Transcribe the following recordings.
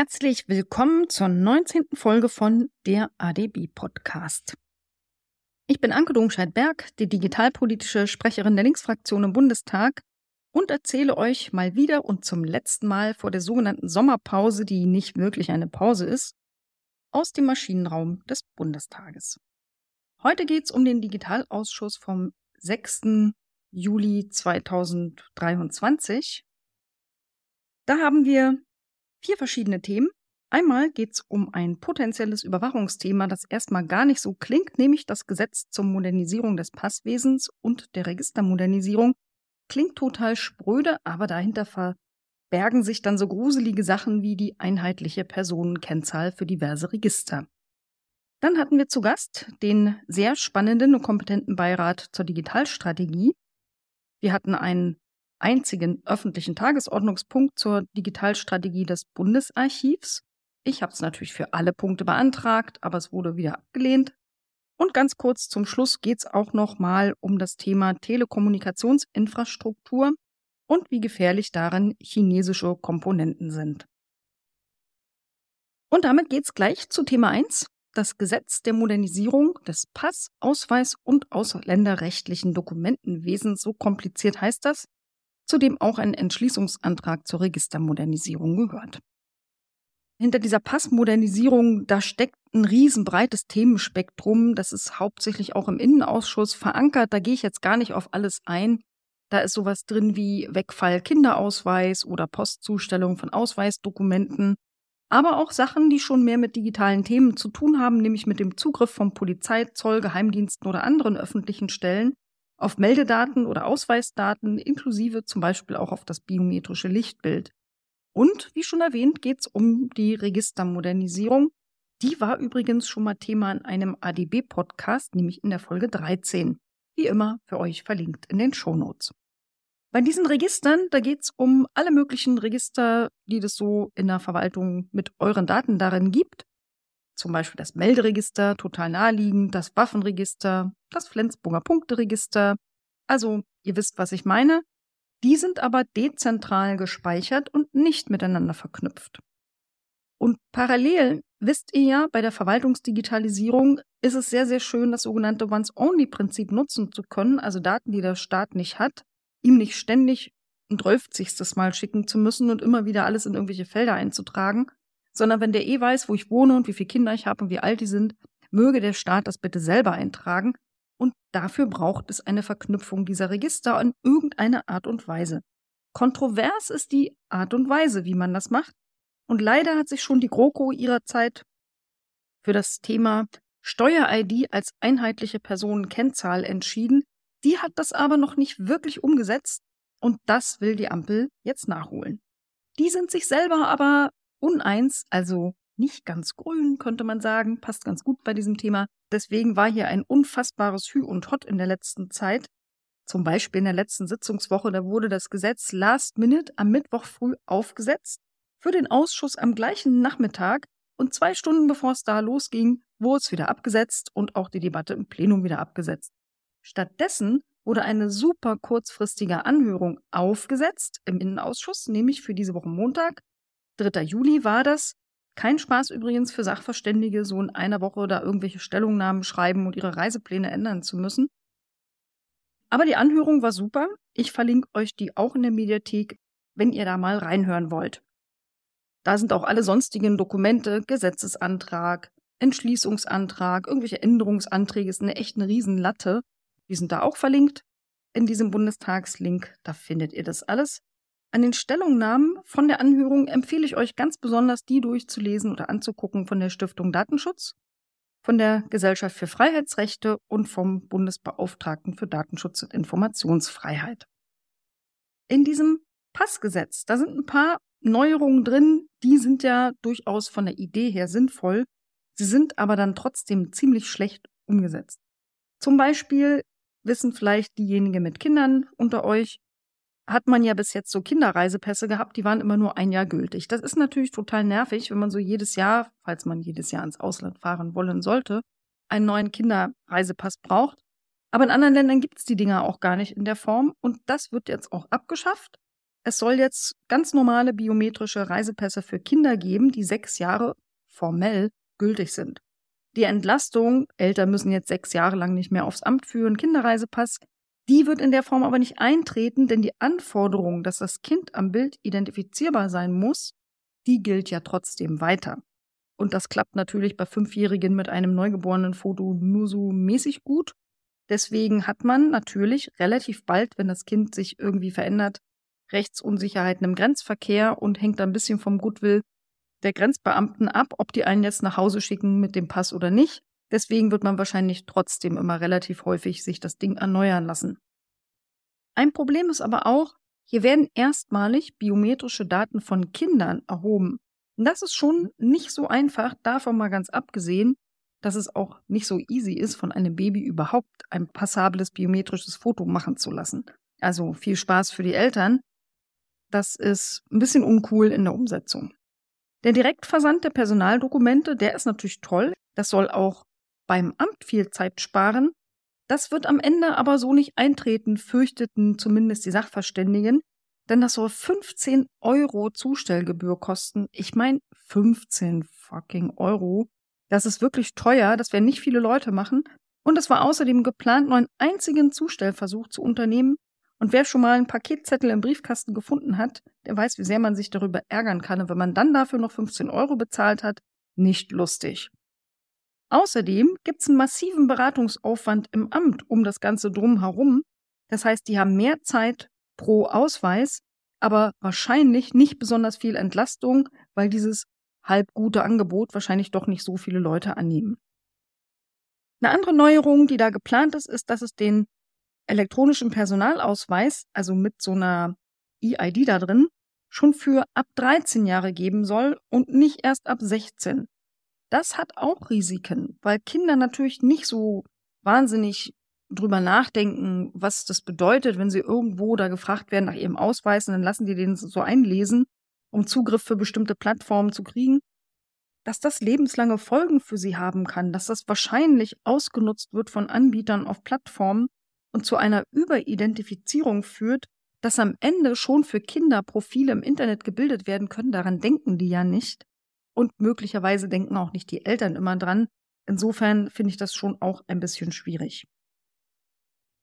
Herzlich willkommen zur 19. Folge von der ADB Podcast. Ich bin Anke Domscheit-Berg, die digitalpolitische Sprecherin der Linksfraktion im Bundestag und erzähle euch mal wieder und zum letzten Mal vor der sogenannten Sommerpause, die nicht wirklich eine Pause ist, aus dem Maschinenraum des Bundestages. Heute geht es um den Digitalausschuss vom 6. Juli 2023. Da haben wir vier verschiedene Themen. Einmal geht es um ein potenzielles Überwachungsthema, das erstmal gar nicht so klingt, nämlich das Gesetz zur Modernisierung des Passwesens und der Registermodernisierung. Klingt total spröde, aber dahinter verbergen sich dann so gruselige Sachen wie die einheitliche Personenkennzahl für diverse Register. Dann hatten wir zu Gast den sehr spannenden und kompetenten Beirat zur Digitalstrategie. Wir hatten einen einzigen öffentlichen Tagesordnungspunkt zur Digitalstrategie des Bundesarchivs. Ich habe es natürlich für alle Punkte beantragt, aber es wurde wieder abgelehnt. Und ganz kurz zum Schluss geht es auch noch mal um das Thema Telekommunikationsinfrastruktur und wie gefährlich darin chinesische Komponenten sind. Und damit geht es gleich zu Thema 1, das Gesetz der Modernisierung des Pass-, Ausweis- und ausländerrechtlichen Dokumentenwesens. So kompliziert heißt das, zu dem auch ein Entschließungsantrag zur Registermodernisierung gehört. Hinter dieser Passmodernisierung, da steckt ein riesenbreites Themenspektrum. Das ist hauptsächlich auch im Innenausschuss verankert. Da gehe ich jetzt gar nicht auf alles ein. Da ist sowas drin wie Wegfall Kinderausweis oder Postzustellung von Ausweisdokumenten. Aber auch Sachen, die schon mehr mit digitalen Themen zu tun haben, nämlich mit dem Zugriff von Polizei, Zoll, Geheimdiensten oder anderen öffentlichen Stellen auf Meldedaten oder Ausweisdaten, inklusive zum Beispiel auch auf das biometrische Lichtbild. Und wie schon erwähnt, geht es um die Registermodernisierung. Die war übrigens schon mal Thema in einem ADB-Podcast, nämlich in der Folge 13. Wie immer für euch verlinkt in den Shownotes. Bei diesen Registern, da geht es um alle möglichen Register, die es so in der Verwaltung mit euren Daten darin gibt zum Beispiel das Melderegister, total naheliegend, das Waffenregister, das Flensburger Punkteregister. Also, ihr wisst, was ich meine. Die sind aber dezentral gespeichert und nicht miteinander verknüpft. Und parallel, wisst ihr ja, bei der Verwaltungsdigitalisierung ist es sehr, sehr schön, das sogenannte Once-Only-Prinzip nutzen zu können, also Daten, die der Staat nicht hat, ihm nicht ständig ein drölfzigstes Mal schicken zu müssen und immer wieder alles in irgendwelche Felder einzutragen, sondern wenn der eh weiß, wo ich wohne und wie viele Kinder ich habe und wie alt die sind, möge der Staat das bitte selber eintragen. Und dafür braucht es eine Verknüpfung dieser Register in irgendeiner Art und Weise. Kontrovers ist die Art und Weise, wie man das macht. Und leider hat sich schon die GroKo ihrer Zeit für das Thema Steuer-ID als einheitliche Personenkennzahl entschieden. Die hat das aber noch nicht wirklich umgesetzt und das will die Ampel jetzt nachholen. Die sind sich selber aber uneins, also nicht ganz grün, könnte man sagen, passt ganz gut bei diesem Thema. Deswegen war hier ein unfassbares Hü und Hot in der letzten Zeit. Zum Beispiel in der letzten Sitzungswoche, da wurde das Gesetz Last Minute am Mittwoch früh aufgesetzt, für den Ausschuss am gleichen Nachmittag und zwei Stunden bevor es da losging, wurde es wieder abgesetzt und auch die Debatte im Plenum wieder abgesetzt. Stattdessen wurde eine super kurzfristige Anhörung aufgesetzt im Innenausschuss, nämlich für diese Woche Montag, 3. Juli war das. Kein Spaß übrigens für Sachverständige, so in einer Woche da irgendwelche Stellungnahmen schreiben und ihre Reisepläne ändern zu müssen. Aber die Anhörung war super. Ich verlinke euch die auch in der Mediathek, wenn ihr da mal reinhören wollt. Da sind auch alle sonstigen Dokumente, Gesetzesantrag, Entschließungsantrag, irgendwelche Änderungsanträge, ist eine echt eine Riesenlatte. Die sind da auch verlinkt in diesem Bundestagslink. Da findet ihr das alles. An den Stellungnahmen von der Anhörung empfehle ich euch ganz besonders, die durchzulesen oder anzugucken von der Stiftung Datenschutz, von der Gesellschaft für Freiheitsrechte und vom Bundesbeauftragten für Datenschutz und Informationsfreiheit. In diesem Passgesetz, da sind ein paar Neuerungen drin, die sind ja durchaus von der Idee her sinnvoll, sie sind aber dann trotzdem ziemlich schlecht umgesetzt. Zum Beispiel wissen vielleicht diejenigen mit Kindern unter euch, hat man ja bis jetzt so Kinderreisepässe gehabt, die waren immer nur ein Jahr gültig. Das ist natürlich total nervig, wenn man so jedes Jahr, falls man jedes Jahr ins Ausland fahren wollen sollte, einen neuen Kinderreisepass braucht. Aber in anderen Ländern gibt es die Dinger auch gar nicht in der Form und das wird jetzt auch abgeschafft. es soll jetzt ganz normale biometrische Reisepässe für Kinder geben, die sechs Jahre formell gültig sind. Die Entlastung, Eltern müssen jetzt sechs Jahre lang nicht mehr aufs Amt führen, Kinderreisepass, die wird in der Form aber nicht eintreten, denn die Anforderung, dass das Kind am Bild identifizierbar sein muss, die gilt ja trotzdem weiter. Und das klappt natürlich bei Fünfjährigen mit einem neugeborenen Foto nur so mäßig gut. Deswegen hat man natürlich relativ bald, wenn das Kind sich irgendwie verändert, Rechtsunsicherheiten im Grenzverkehr und hängt ein bisschen vom Goodwill der Grenzbeamten ab, ob die einen jetzt nach Hause schicken mit dem Pass oder nicht. Deswegen wird man wahrscheinlich trotzdem immer relativ häufig sich das Ding erneuern lassen. Ein Problem ist aber auch, hier werden erstmalig biometrische Daten von Kindern erhoben. Und das ist schon nicht so einfach, davon mal ganz abgesehen, dass es auch nicht so easy ist, von einem Baby überhaupt ein passables biometrisches Foto machen zu lassen. Also viel Spaß für die Eltern. Das ist ein bisschen uncool in der Umsetzung. Der Direktversand der Personaldokumente, der ist natürlich toll. Das soll auch beim Amt viel Zeit sparen. Das wird am Ende aber so nicht eintreten, fürchteten zumindest die Sachverständigen, denn das soll 15 Euro Zustellgebühr kosten. Ich meine 15 fucking Euro. Das ist wirklich teuer, das werden nicht viele Leute machen. Und es war außerdem geplant, nur einen einzigen Zustellversuch zu unternehmen. Und wer schon mal einen Paketzettel im Briefkasten gefunden hat, der weiß, wie sehr man sich darüber ärgern kann. Und wenn man dann dafür noch 15 Euro bezahlt hat, nicht lustig. Außerdem gibt es einen massiven Beratungsaufwand im Amt um das Ganze drumherum. Das heißt, die haben mehr Zeit pro Ausweis, aber wahrscheinlich nicht besonders viel Entlastung, weil dieses halb gute Angebot wahrscheinlich doch nicht so viele Leute annehmen. Eine andere Neuerung, die da geplant ist, ist, dass es den elektronischen Personalausweis, also mit so einer EID da drin, schon für ab 13 Jahre geben soll und nicht erst ab 16. Das hat auch Risiken, weil Kinder natürlich nicht so wahnsinnig drüber nachdenken, was das bedeutet, wenn sie irgendwo da gefragt werden nach ihrem Ausweis und dann lassen die den so einlesen, um Zugriff für bestimmte Plattformen zu kriegen, dass das lebenslange Folgen für sie haben kann, dass das wahrscheinlich ausgenutzt wird von Anbietern auf Plattformen und zu einer Überidentifizierung führt, dass am Ende schon für Kinder Profile im Internet gebildet werden können, daran denken die ja nicht. Und möglicherweise denken auch nicht die Eltern immer dran. Insofern finde ich das schon auch ein bisschen schwierig.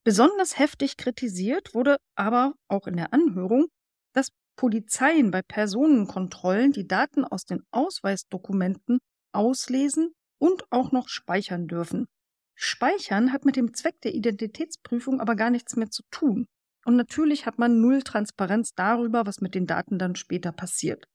Besonders heftig kritisiert wurde aber auch in der Anhörung, dass Polizeien bei Personenkontrollen die Daten aus den Ausweisdokumenten auslesen und auch noch speichern dürfen. Speichern hat mit dem Zweck der Identitätsprüfung aber gar nichts mehr zu tun. Und natürlich hat man null Transparenz darüber, was mit den Daten dann später passiert.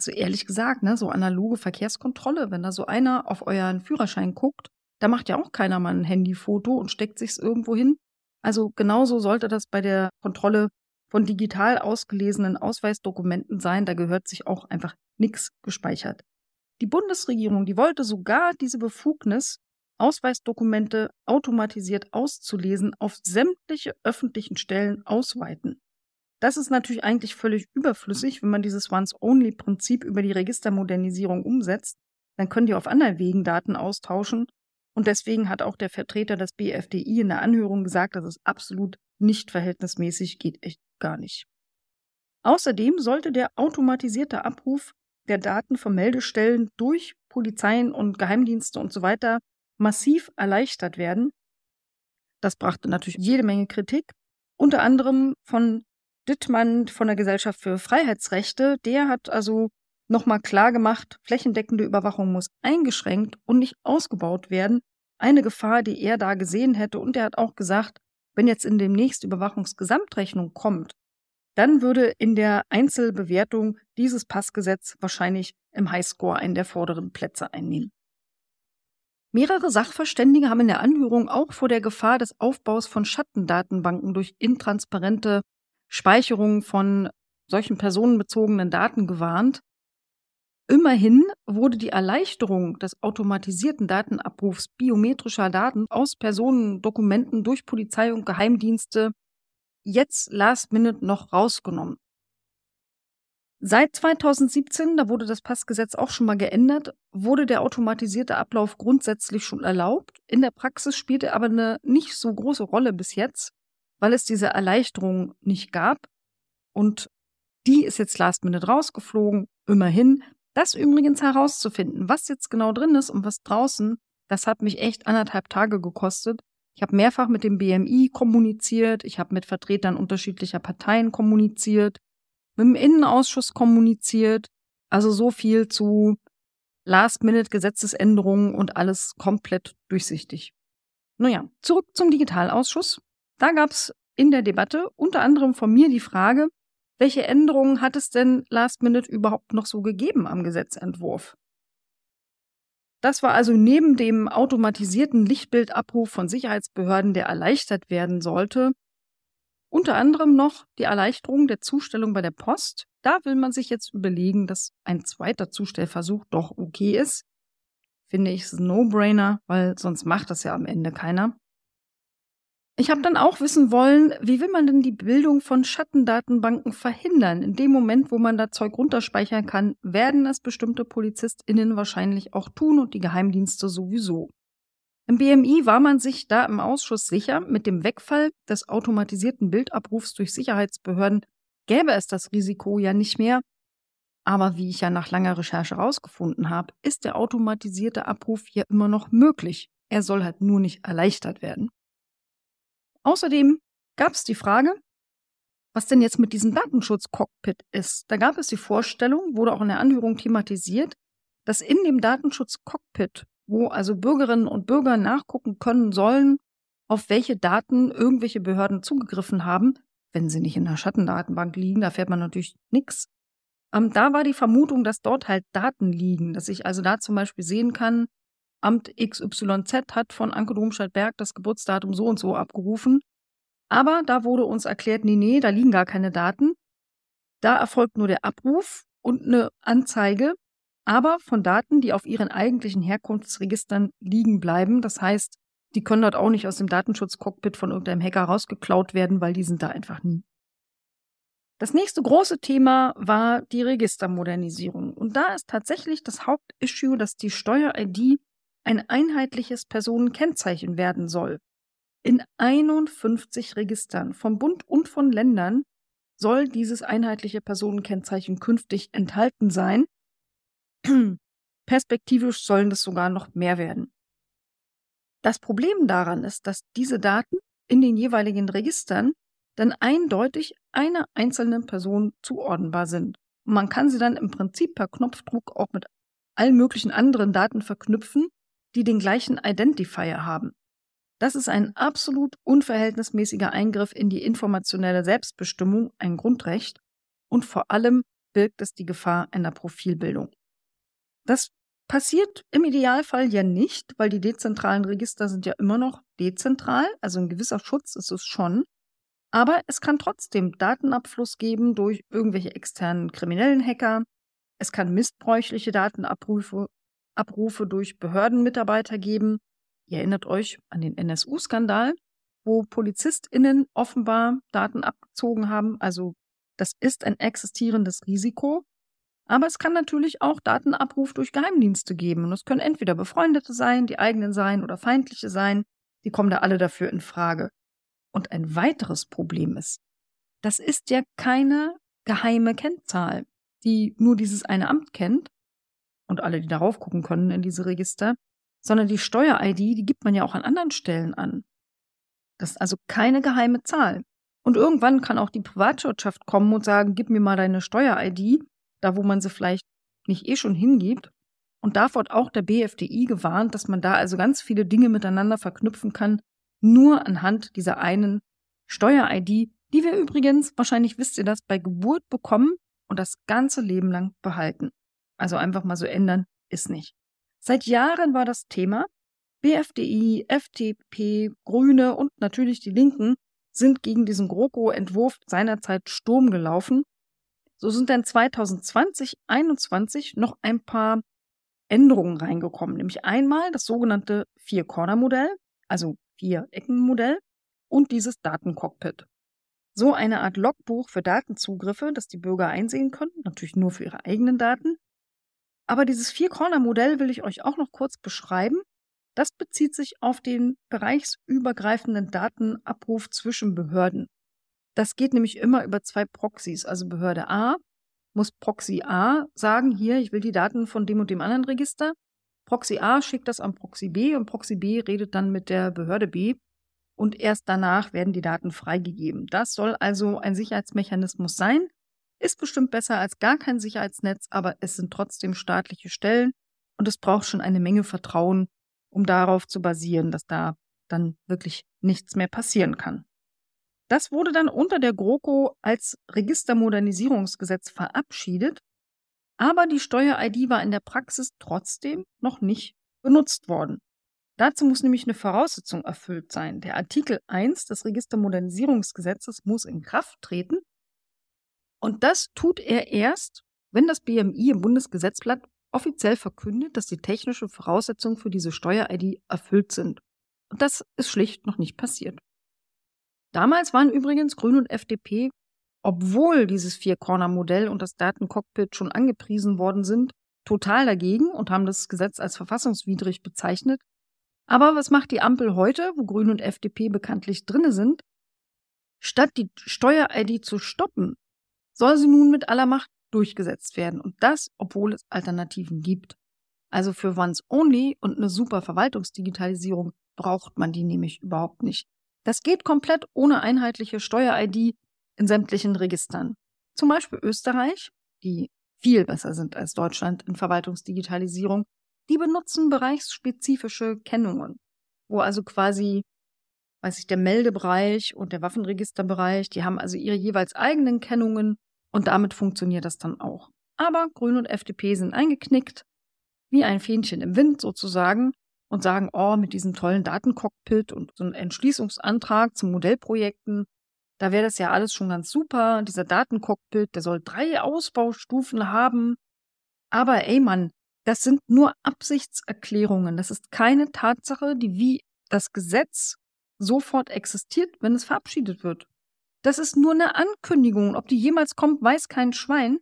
Also ehrlich gesagt, ne, so analoge Verkehrskontrolle, wenn da so einer auf euren Führerschein guckt, da macht ja auch keiner mal ein Handyfoto und steckt sich's irgendwo hin. Also genauso sollte das bei der Kontrolle von digital ausgelesenen Ausweisdokumenten sein. Da gehört sich auch einfach nichts gespeichert. Die Bundesregierung, die wollte sogar diese Befugnis, Ausweisdokumente automatisiert auszulesen, auf sämtliche öffentlichen Stellen ausweiten. Das ist natürlich eigentlich völlig überflüssig, wenn man dieses Once-Only-Prinzip über die Registermodernisierung umsetzt. Dann können die auf anderen Wegen Daten austauschen. Und deswegen hat auch der Vertreter des BFDI in der Anhörung gesagt, dass es absolut nicht verhältnismäßig geht, echt gar nicht. Außerdem sollte der automatisierte Abruf der Daten von Meldestellen durch Polizeien und Geheimdienste und so weiter massiv erleichtert werden. Das brachte natürlich jede Menge Kritik, unter anderem von Dittmann von der Gesellschaft für Freiheitsrechte, der hat also nochmal klar gemacht, flächendeckende Überwachung muss eingeschränkt und nicht ausgebaut werden. Eine Gefahr, die er da gesehen hätte. Und er hat auch gesagt, wenn jetzt in demnächst Überwachungsgesamtrechnung kommt, dann würde in der Einzelbewertung dieses Passgesetz wahrscheinlich im Highscore einen der vorderen Plätze einnehmen. Mehrere Sachverständige haben in der Anhörung auch vor der Gefahr des Aufbaus von Schattendatenbanken durch intransparente Speicherung von solchen personenbezogenen Daten gewarnt. Immerhin wurde die Erleichterung des automatisierten Datenabrufs biometrischer Daten aus Personendokumenten durch Polizei und Geheimdienste jetzt last minute noch rausgenommen. Seit 2017, da wurde das Passgesetz auch schon mal geändert, wurde der automatisierte Ablauf grundsätzlich schon erlaubt. In der Praxis spielte er aber eine nicht so große Rolle bis jetzt weil es diese Erleichterung nicht gab. Und Die ist jetzt last minute rausgeflogen, immerhin. Das übrigens herauszufinden, was jetzt genau drin ist und was draußen, das hat mich echt anderthalb Tage gekostet. Ich habe mehrfach mit dem BMI kommuniziert, ich habe mit Vertretern unterschiedlicher Parteien kommuniziert, mit dem Innenausschuss kommuniziert. Also so viel zu Last-Minute-Gesetzesänderungen und alles komplett durchsichtig. Naja, zurück zum Digitalausschuss. Da gab es in der Debatte unter anderem von mir die Frage, welche Änderungen hat es denn Last Minute überhaupt noch so gegeben am Gesetzentwurf? Das war also neben dem automatisierten Lichtbildabruf von Sicherheitsbehörden, der erleichtert werden sollte, unter anderem noch die Erleichterung der Zustellung bei der Post. Da will man sich jetzt überlegen, dass ein zweiter Zustellversuch doch okay ist. Finde ich es No-Brainer, weil sonst macht das ja am Ende keiner. Ich habe dann auch wissen wollen, wie will man denn die Bildung von Schattendatenbanken verhindern? In dem Moment, wo man da Zeug runterspeichern kann, werden es bestimmte PolizistInnen wahrscheinlich auch tun und die Geheimdienste sowieso. Im BMI war man sich da im Ausschuss sicher, mit dem Wegfall des automatisierten Bildabrufs durch Sicherheitsbehörden gäbe es das Risiko ja nicht mehr. Aber wie ich ja nach langer Recherche herausgefunden habe, ist der automatisierte Abruf ja immer noch möglich. Er soll halt nur nicht erleichtert werden. Außerdem gab es die Frage, was denn jetzt mit diesem Datenschutz-Cockpit ist. Da gab es die Vorstellung, wurde auch in der Anhörung thematisiert, dass in dem Datenschutz-Cockpit, wo also Bürgerinnen und Bürger nachgucken können sollen, auf welche Daten irgendwelche Behörden zugegriffen haben, wenn sie nicht in der Schattendatenbank liegen, da fährt man natürlich nichts. Ähm, da war die Vermutung, dass dort halt Daten liegen, dass ich also da zum Beispiel sehen kann, Amt XYZ hat von Anke Domscheit-Berg das Geburtsdatum so und so abgerufen. Aber da wurde uns erklärt, nee, nee, da liegen gar keine Daten. Da erfolgt nur der Abruf und eine Anzeige, aber von Daten, die auf ihren eigentlichen Herkunftsregistern liegen bleiben. Das heißt, die können dort auch nicht aus dem Datenschutzcockpit von irgendeinem Hacker rausgeklaut werden, weil die sind da einfach nie. Das nächste große Thema war die Registermodernisierung. Und da ist tatsächlich das Hauptissue, dass die Steuer-ID ein einheitliches Personenkennzeichen werden soll. In 51 Registern vom Bund und von Ländern soll dieses einheitliche Personenkennzeichen künftig enthalten sein. Perspektivisch sollen das sogar noch mehr werden. Das Problem daran ist, dass diese Daten in den jeweiligen Registern dann eindeutig einer einzelnen Person zuordnenbar sind. Und man kann sie dann im Prinzip per Knopfdruck auch mit allen möglichen anderen Daten verknüpfen, die den gleichen Identifier haben. Das ist ein absolut unverhältnismäßiger Eingriff in die informationelle Selbstbestimmung, ein Grundrecht, und vor allem birgt es die Gefahr einer Profilbildung. Das passiert im Idealfall ja nicht, weil die dezentralen Register sind ja immer noch dezentral, also ein gewisser Schutz ist es schon. Aber es kann trotzdem Datenabfluss geben durch irgendwelche externen kriminellen Hacker. Es kann missbräuchliche Datenabrufe Abrufe durch Behördenmitarbeiter geben. Ihr erinnert euch an den NSU-Skandal, wo PolizistInnen offenbar Daten abgezogen haben. Also das ist ein existierendes Risiko. Aber es kann natürlich auch Datenabruf durch Geheimdienste geben. Und es können entweder Befreundete sein, die eigenen sein oder feindliche sein. Die kommen da alle dafür in Frage. Und ein weiteres Problem ist, das ist ja keine geheime Kennzahl, die nur dieses eine Amt kennt, und alle, die darauf gucken können in diese Register, sondern die Steuer-ID, die gibt man ja auch an anderen Stellen an. Das ist also keine geheime Zahl. Und irgendwann kann auch die Privatwirtschaft kommen und sagen, gib mir mal deine Steuer-ID, da wo man sie vielleicht nicht eh schon hingibt. Und da wird auch der BFDI gewarnt, dass man da also ganz viele Dinge miteinander verknüpfen kann, nur anhand dieser einen Steuer-ID, die wir übrigens, wahrscheinlich wisst ihr das, bei Geburt bekommen und das ganze Leben lang behalten. Also einfach mal so ändern ist nicht. Seit Jahren war das Thema. BFDI, FDP, Grüne und natürlich die Linken sind gegen diesen GroKo-Entwurf seinerzeit Sturm gelaufen. So sind dann 2020, 2021 noch ein paar Änderungen reingekommen, nämlich einmal das sogenannte Vier-Corner-Modell, also Vier-Ecken-Modell und dieses Datencockpit. So eine Art Logbuch für Datenzugriffe, das die Bürger einsehen können, natürlich nur für ihre eigenen Daten, aber dieses Vier-Corner-Modell will ich euch auch noch kurz beschreiben. Das bezieht sich auf den bereichsübergreifenden Datenabruf zwischen Behörden. Das geht nämlich immer über zwei Proxys. Also Behörde A muss Proxy A sagen, hier, ich will die Daten von dem und dem anderen Register. Proxy A schickt das an Proxy B und Proxy B redet dann mit der Behörde B und erst danach werden die Daten freigegeben. Das soll also ein Sicherheitsmechanismus sein. Ist bestimmt besser als gar kein Sicherheitsnetz, aber es sind trotzdem staatliche Stellen und es braucht schon eine Menge Vertrauen, um darauf zu basieren, dass da dann wirklich nichts mehr passieren kann. Das wurde dann unter der GroKo als Registermodernisierungsgesetz verabschiedet, aber die Steuer-ID war in der Praxis trotzdem noch nicht benutzt worden. Dazu muss nämlich eine Voraussetzung erfüllt sein. Der Artikel 1 des Registermodernisierungsgesetzes muss in Kraft treten. Und das tut er erst, wenn das BMI im Bundesgesetzblatt offiziell verkündet, dass die technischen Voraussetzungen für diese Steuer-ID erfüllt sind. Und das ist schlicht noch nicht passiert. Damals waren übrigens Grün und FDP, obwohl dieses Vier-Corner-Modell und das Datencockpit schon angepriesen worden sind, total dagegen und haben das Gesetz als verfassungswidrig bezeichnet aber was macht die Ampel heute, wo Grün und FDP bekanntlich drinne sind? Statt die Steuer-ID zu stoppen, soll sie nun mit aller Macht durchgesetzt werden. Und das, obwohl es Alternativen gibt. Also für Once Only und eine super Verwaltungsdigitalisierung braucht man die nämlich überhaupt nicht. Das geht komplett ohne einheitliche Steuer-ID in sämtlichen Registern. Zum Beispiel Österreich, die viel besser sind als Deutschland in Verwaltungsdigitalisierung, die benutzen bereichsspezifische Kennungen, wo also quasi, weiß ich, der Meldebereich und der Waffenregisterbereich, die haben also ihre jeweils eigenen Kennungen und damit funktioniert das dann auch. Aber Grün und FDP sind eingeknickt, wie ein Fähnchen im Wind sozusagen, und sagen, oh, mit diesem tollen Datencockpit und so einem Entschließungsantrag zu Modellprojekten, da wäre das ja alles schon ganz super. Dieser Datencockpit, der soll drei Ausbaustufen haben. Aber ey Mann, das sind nur Absichtserklärungen. Das ist keine Tatsache, die wie das Gesetz sofort existiert, wenn es verabschiedet wird. Das ist nur eine Ankündigung. Ob die jemals kommt, weiß kein Schwein.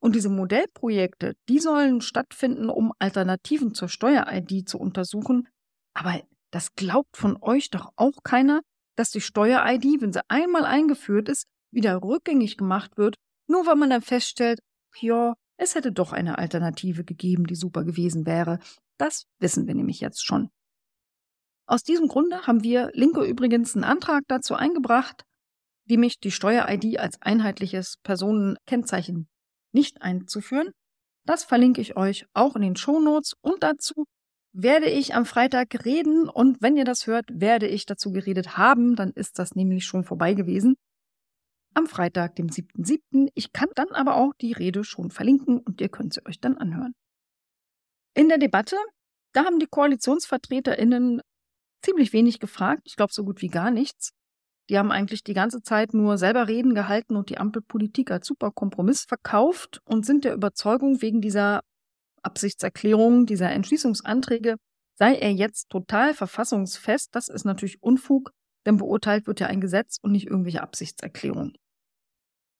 Und diese Modellprojekte, die sollen stattfinden, um Alternativen zur Steuer-ID zu untersuchen. Aber das glaubt von euch doch auch keiner, dass die Steuer-ID, wenn sie einmal eingeführt ist, wieder rückgängig gemacht wird, nur weil man dann feststellt, ja, es hätte doch eine Alternative gegeben, die super gewesen wäre. Das wissen wir nämlich jetzt schon. Aus diesem Grunde haben wir Linke übrigens einen Antrag dazu eingebracht, nämlich die Steuer-ID als einheitliches Personenkennzeichen nicht einzuführen. Das verlinke ich euch auch in den Shownotes und dazu werde ich am Freitag reden und wenn ihr das hört, werde ich dazu geredet haben, dann ist das nämlich schon vorbei gewesen am Freitag, dem 7.7. Ich kann dann aber auch die Rede schon verlinken und ihr könnt sie euch dann anhören. In der Debatte, da haben die KoalitionsvertreterInnen ziemlich wenig gefragt, ich glaube so gut wie gar nichts. Die haben eigentlich die ganze Zeit nur selber Reden gehalten und die Ampelpolitik als super Kompromiss verkauft und sind der Überzeugung, wegen dieser Absichtserklärung, dieser Entschließungsanträge, sei er jetzt total verfassungsfest. Das ist natürlich Unfug, denn beurteilt wird ja ein Gesetz und nicht irgendwelche Absichtserklärungen.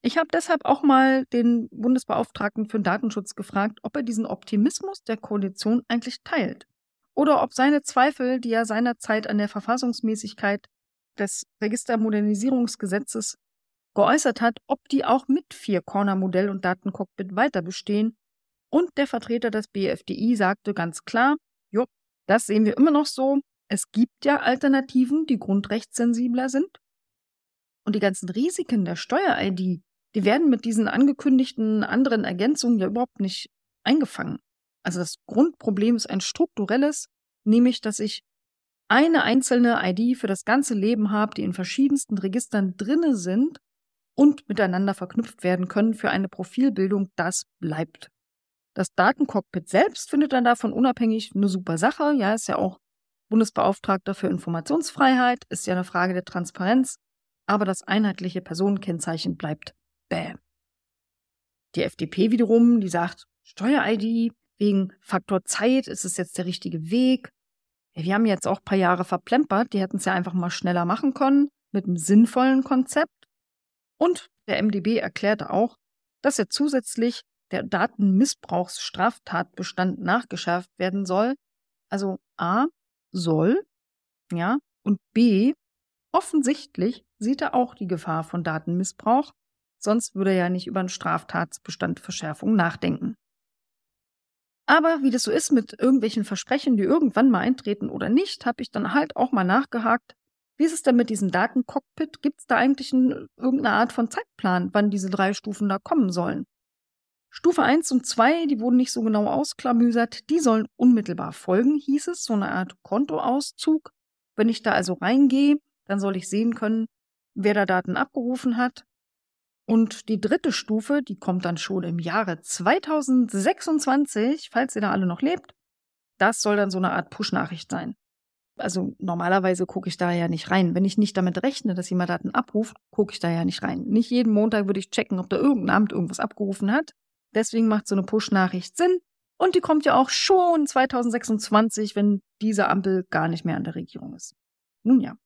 Ich habe deshalb auch mal den Bundesbeauftragten für den Datenschutz gefragt, ob er diesen Optimismus der Koalition eigentlich teilt. Oder ob seine Zweifel, die er seinerzeit an der Verfassungsmäßigkeit des Registermodernisierungsgesetzes geäußert hat, ob die auch mit Vier-Corner-Modell und Datencockpit weiter bestehen. Und der Vertreter des BFDI sagte ganz klar, jo, das sehen wir immer noch so. Es gibt ja Alternativen, die grundrechtssensibler sind. Und die ganzen Risiken der Steuer-ID, die werden mit diesen angekündigten anderen Ergänzungen ja überhaupt nicht eingefangen. Also das Grundproblem ist ein strukturelles, nämlich dass ich eine einzelne ID für das ganze Leben habe, die in verschiedensten Registern drinne sind und miteinander verknüpft werden können für eine Profilbildung, das bleibt. Das Datencockpit selbst findet dann davon unabhängig eine super Sache. Ja, ist ja auch Bundesbeauftragter für Informationsfreiheit, ist ja eine Frage der Transparenz, aber das einheitliche Personenkennzeichen bleibt Bäm. Die FDP wiederum, die sagt, Steuer-ID wegen Faktor Zeit ist es jetzt der richtige Weg. Wir haben jetzt auch ein paar Jahre verplempert, die hätten es ja einfach mal schneller machen können, mit einem sinnvollen Konzept. Und der MDB erklärte auch, dass ja zusätzlich der Datenmissbrauchsstraftatbestand nachgeschärft werden soll. Also A soll, ja, und B offensichtlich sieht er auch die Gefahr von Datenmissbrauch, sonst würde er ja nicht über einen Straftatsbestand Verschärfung nachdenken. Aber wie das so ist mit irgendwelchen Versprechen, die irgendwann mal eintreten oder nicht, habe ich dann halt auch mal nachgehakt, wie ist es denn mit diesem Datencockpit? Gibt es da eigentlich ein, irgendeine Art von Zeitplan, wann diese drei Stufen da kommen sollen? Stufe 1 und 2, die wurden nicht so genau ausklamüsert, die sollen unmittelbar folgen, hieß es, so eine Art Kontoauszug. Wenn ich da also reingehe, dann soll ich sehen können, wer da Daten abgerufen hat. Und die dritte Stufe, die kommt dann schon im Jahre 2026, falls ihr da alle noch lebt. Das soll dann so eine Art Push-Nachricht sein. Also normalerweise gucke ich da ja nicht rein. Wenn ich nicht damit rechne, dass jemand Daten abruft, gucke ich da ja nicht rein. Nicht jeden Montag würde ich checken, ob da irgendein Amt irgendwas abgerufen hat. Deswegen macht so eine Push-Nachricht Sinn. Und die kommt ja auch schon 2026, wenn diese Ampel gar nicht mehr an der Regierung ist. Nun ja.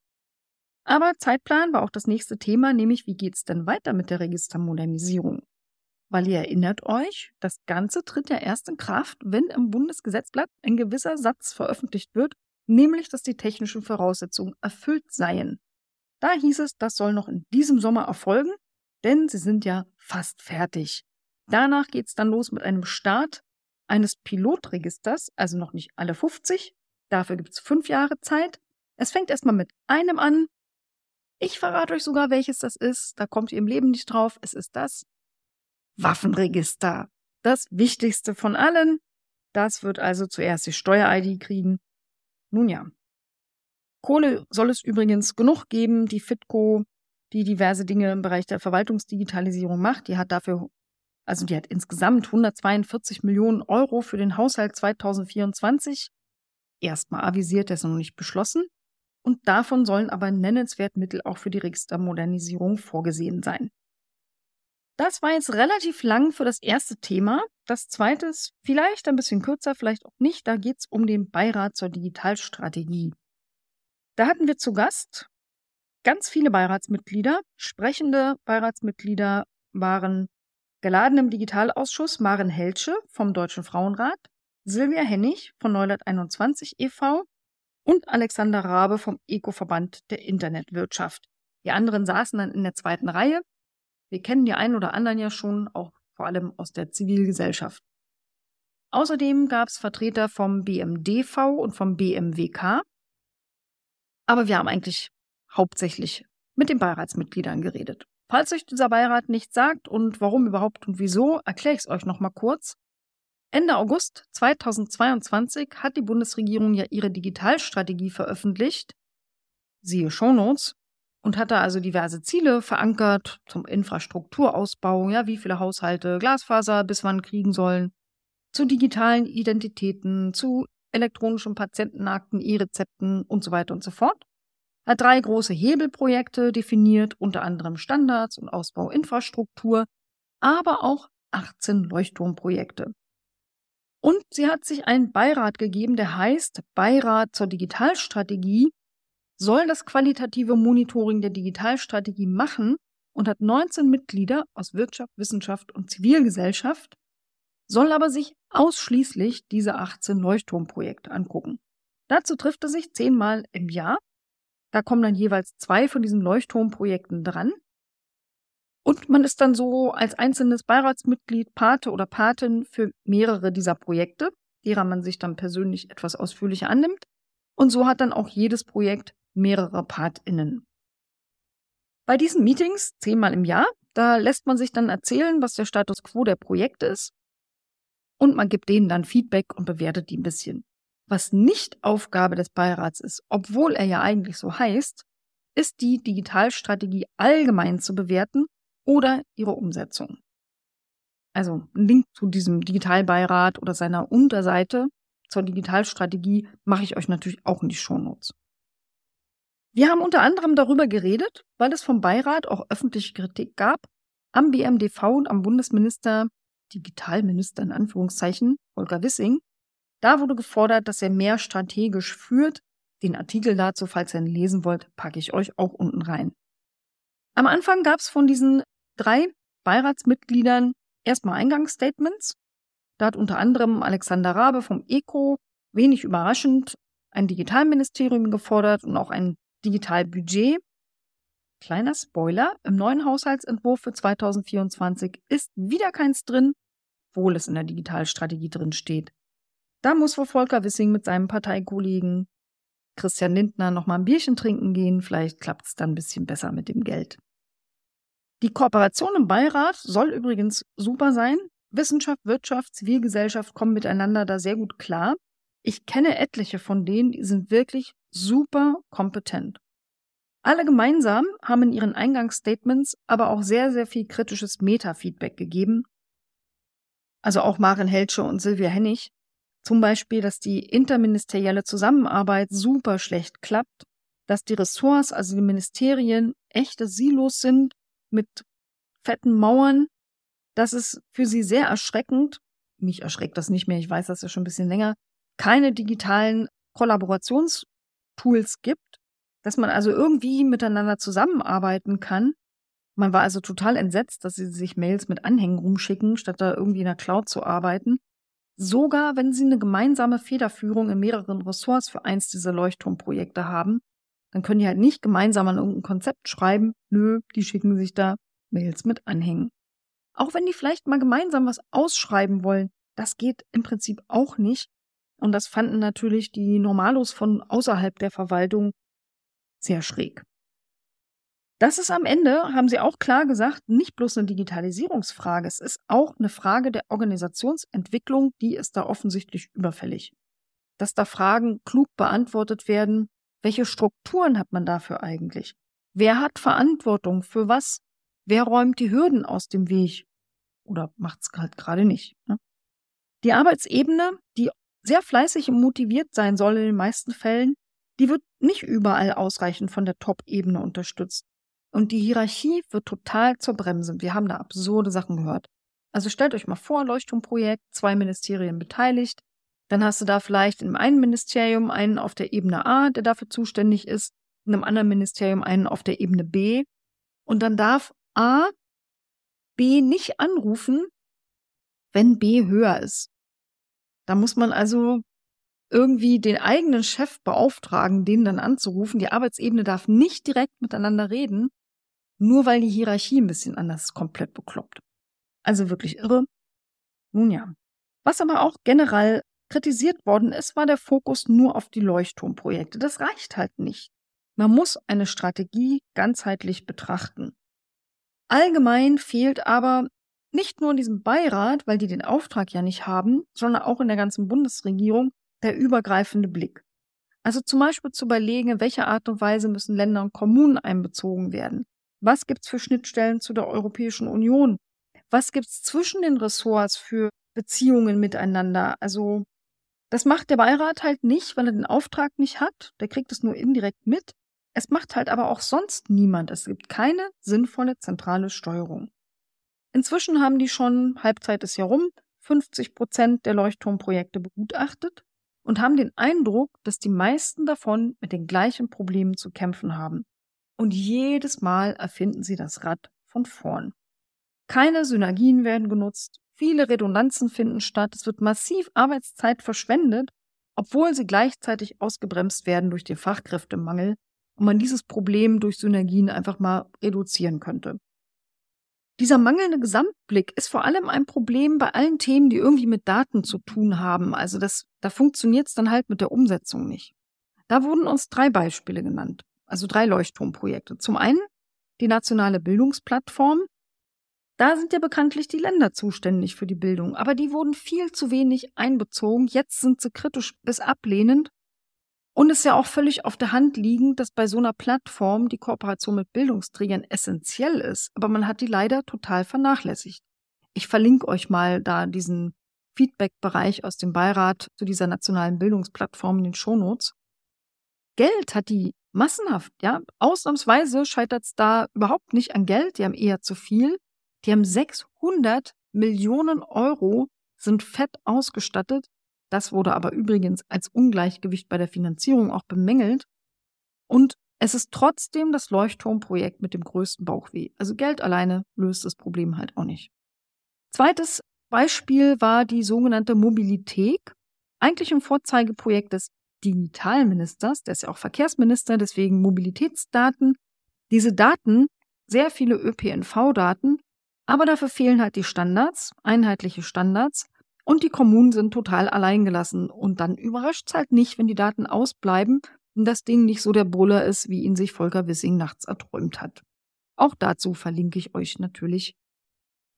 Aber Zeitplan war auch das nächste Thema, nämlich wie geht's denn weiter mit der Registermodernisierung? Weil ihr erinnert euch, das Ganze tritt ja erst in Kraft, wenn im Bundesgesetzblatt ein gewisser Satz veröffentlicht wird, nämlich dass die technischen Voraussetzungen erfüllt seien. Da hieß es, das soll noch in diesem Sommer erfolgen, denn sie sind ja fast fertig. Danach geht's dann los mit einem Start eines Pilotregisters, also noch nicht alle 50. Dafür gibt's fünf Jahre Zeit. Es fängt erstmal mit einem an. Ich verrate euch sogar, welches das ist. Da kommt ihr im Leben nicht drauf. Es ist das Waffenregister. Das wichtigste von allen. Das wird also zuerst die Steuer-ID kriegen. Nun ja. Kohle soll es übrigens genug geben. Die FITCO, die diverse Dinge im Bereich der Verwaltungsdigitalisierung macht, die hat dafür also die hat insgesamt 142 Millionen Euro für den Haushalt 2024 erstmal avisiert, der ist noch nicht beschlossen. Und davon sollen aber nennenswert Mittel auch für die Registermodernisierung vorgesehen sein. Das war jetzt relativ lang für das erste Thema. Das zweite ist vielleicht ein bisschen kürzer, vielleicht auch nicht. Da geht es um den Beirat zur Digitalstrategie. Da hatten wir zu Gast ganz viele Beiratsmitglieder. Sprechende Beiratsmitglieder waren Geladen im Digitalausschuss Maren Helsche vom Deutschen Frauenrat, Silvia Hennig von Neuland 21 e.V. und Alexander Rabe vom Eco-Verband der Internetwirtschaft. Die anderen saßen dann in der zweiten Reihe. Wir kennen die einen oder anderen ja schon, auch vor allem aus der Zivilgesellschaft. Außerdem gab es Vertreter vom BMDV und vom BMWK. Aber wir haben eigentlich hauptsächlich mit den Beiratsmitgliedern geredet. Falls euch dieser Beirat nichts sagt und warum überhaupt und wieso, erkläre ich es euch nochmal kurz. Ende August 2022 hat die Bundesregierung ja ihre Digitalstrategie veröffentlicht, siehe Shownotes, und hat da also diverse Ziele verankert zum Infrastrukturausbau, ja, wie viele Haushalte Glasfaser bis wann kriegen sollen, zu digitalen Identitäten, zu elektronischen Patientenakten, E-Rezepten und so weiter und so fort hat drei große Hebelprojekte definiert, unter anderem Standards und Ausbauinfrastruktur, aber auch 18 Leuchtturmprojekte. Und sie hat sich einen Beirat gegeben, der heißt Beirat zur Digitalstrategie, soll das qualitative Monitoring der Digitalstrategie machen und hat 19 Mitglieder aus Wirtschaft, Wissenschaft und Zivilgesellschaft, soll aber sich ausschließlich diese 18 Leuchtturmprojekte angucken. Dazu trifft er sich zehnmal im Jahr da kommen dann jeweils zwei von diesen Leuchtturmprojekten dran. Und man ist dann so als einzelnes Beiratsmitglied Pate oder Patin für mehrere dieser Projekte, derer man sich dann persönlich etwas ausführlicher annimmt. Und so hat dann auch jedes Projekt mehrere PartInnen. Bei diesen Meetings, zehnmal im Jahr, da lässt man sich dann erzählen, was der Status quo der Projekte ist. Und man gibt denen dann Feedback und bewertet die ein bisschen. Was nicht Aufgabe des Beirats ist, obwohl er ja eigentlich so heißt, ist die Digitalstrategie allgemein zu bewerten oder ihre Umsetzung. Also ein Link zu diesem Digitalbeirat oder seiner Unterseite zur Digitalstrategie mache ich euch natürlich auch in die Shownotes. Wir haben unter anderem darüber geredet, weil es vom Beirat auch öffentliche Kritik gab, am BMDV und am Bundesminister, Digitalminister in Anführungszeichen, Volker Wissing, da wurde gefordert, dass er mehr strategisch führt. Den Artikel dazu, falls ihr ihn lesen wollt, packe ich euch auch unten rein. Am Anfang gab es von diesen drei Beiratsmitgliedern erstmal Eingangsstatements. Da hat unter anderem Alexander Rabe vom ECO wenig überraschend ein Digitalministerium gefordert und auch ein Digitalbudget. kleiner Spoiler, im neuen Haushaltsentwurf für 2024 ist wieder keins drin, obwohl es in der Digitalstrategie drin steht. Da muss wohl Volker Wissing mit seinem Parteikollegen Christian Lindner noch mal ein Bierchen trinken gehen. Vielleicht klappt es dann ein bisschen besser mit dem Geld. Die Kooperation im Beirat soll übrigens super sein. Wissenschaft, Wirtschaft, Zivilgesellschaft kommen miteinander da sehr gut klar. Ich kenne etliche von denen, die sind wirklich super kompetent. Alle gemeinsam haben in ihren Eingangsstatements aber auch sehr, sehr viel kritisches Meta-Feedback gegeben. Also auch Maren Helsche und Silvia Hennig. Zum Beispiel, dass die interministerielle Zusammenarbeit super schlecht klappt, dass die Ressorts, also die Ministerien, echte Silos sind mit fetten Mauern. Das ist für sie sehr erschreckend. Mich erschreckt das nicht mehr, ich weiß das ja schon ein bisschen länger. Keine digitalen Kollaborationstools gibt, dass man also irgendwie miteinander zusammenarbeiten kann. Man war also total entsetzt, dass sie sich Mails mit Anhängen rumschicken, statt da irgendwie in der Cloud zu arbeiten. Sogar wenn sie eine gemeinsame Federführung in mehreren Ressorts für eins dieser Leuchtturmprojekte haben, dann können die halt nicht gemeinsam an irgendein Konzept schreiben. Nö, die schicken sich da Mails mit Anhängen. Auch wenn die vielleicht mal gemeinsam was ausschreiben wollen, das geht im Prinzip auch nicht. Und das fanden natürlich die Normalos von außerhalb der Verwaltung sehr schräg. Das ist am Ende, haben sie auch klar gesagt, nicht bloß eine Digitalisierungsfrage, es ist auch eine Frage der Organisationsentwicklung, die ist da offensichtlich überfällig. Dass da Fragen klug beantwortet werden, welche Strukturen hat man dafür eigentlich? Wer hat Verantwortung für was? Wer räumt die Hürden aus dem Weg? Oder macht es halt gerade nicht? Ne? Die Arbeitsebene, die sehr fleißig und motiviert sein soll in den meisten Fällen, die wird nicht überall ausreichend von der Top-Ebene unterstützt. Und die Hierarchie wird total zur Bremse. Wir haben da absurde Sachen gehört. Also stellt euch mal vor, Leuchtturmprojekt, zwei Ministerien beteiligt. Dann hast du da vielleicht in einem Ministerium einen auf der Ebene A, der dafür zuständig ist, in einem anderen Ministerium einen auf der Ebene B. Und dann darf A B nicht anrufen, wenn B höher ist. Da muss man also irgendwie den eigenen Chef beauftragen, den dann anzurufen. Die Arbeitsebene darf nicht direkt miteinander reden, nur weil die Hierarchie ein bisschen anders komplett bekloppt. Also wirklich irre. Nun ja. Was aber auch generell kritisiert worden ist, war der Fokus nur auf die Leuchtturmprojekte. Das reicht halt nicht. Man muss eine Strategie ganzheitlich betrachten. Allgemein fehlt aber nicht nur in diesem Beirat, weil die den Auftrag ja nicht haben, sondern auch in der ganzen Bundesregierung der übergreifende Blick. Also zum Beispiel zu überlegen, in welcher Art und Weise müssen Länder und Kommunen einbezogen werden. Was gibt's für Schnittstellen zu der Europäischen Union? Was gibt's zwischen den Ressorts für Beziehungen miteinander? Also das macht der Beirat halt nicht, weil er den Auftrag nicht hat. Der kriegt es nur indirekt mit. Es macht halt aber auch sonst niemand. Es gibt keine sinnvolle zentrale Steuerung. Inzwischen haben die schon, Halbzeit ist ja rum, 50 Prozent der Leuchtturmprojekte begutachtet und haben den Eindruck, dass die meisten davon mit den gleichen Problemen zu kämpfen haben. Und jedes Mal erfinden sie das Rad von vorn. Keine Synergien werden genutzt, viele Redundanzen finden statt, es wird massiv Arbeitszeit verschwendet, obwohl sie gleichzeitig ausgebremst werden durch den Fachkräftemangel und man dieses Problem durch Synergien einfach mal reduzieren könnte. Dieser mangelnde Gesamtblick ist vor allem ein Problem bei allen Themen, die irgendwie mit Daten zu tun haben. Also das, da funktioniert es dann halt mit der Umsetzung nicht. Da wurden uns drei Beispiele genannt, also drei Leuchtturmprojekte. Zum einen die nationale Bildungsplattform. Da sind ja bekanntlich die Länder zuständig für die Bildung, aber die wurden viel zu wenig einbezogen. Jetzt sind sie kritisch bis ablehnend und es ist ja auch völlig auf der Hand liegend, dass bei so einer Plattform die Kooperation mit Bildungsträgern essentiell ist, aber man hat die leider total vernachlässigt. Ich verlinke euch mal da diesen Feedback-Bereich aus dem Beirat zu dieser nationalen Bildungsplattform in den Shownotes. Geld hat die massenhaft, ja. Ausnahmsweise scheitert es da überhaupt nicht an Geld, die haben eher zu viel. Die haben 600 Millionen Euro, sind fett ausgestattet das wurde aber übrigens als Ungleichgewicht bei der Finanzierung auch bemängelt. Und es ist trotzdem das Leuchtturmprojekt mit dem größten Bauchweh. Also Geld alleine löst das Problem halt auch nicht. Zweites Beispiel war die sogenannte Mobilität. Eigentlich ein Vorzeigeprojekt des Digitalministers, der ist ja auch Verkehrsminister, deswegen Mobilitätsdaten. Diese Daten, sehr viele ÖPNV-Daten, aber dafür fehlen halt die Standards, einheitliche Standards, und die Kommunen sind total alleingelassen. Und dann überrascht es halt nicht, wenn die Daten ausbleiben und das Ding nicht so der Brüller ist, wie ihn sich Volker Wissing nachts erträumt hat. Auch dazu verlinke ich euch natürlich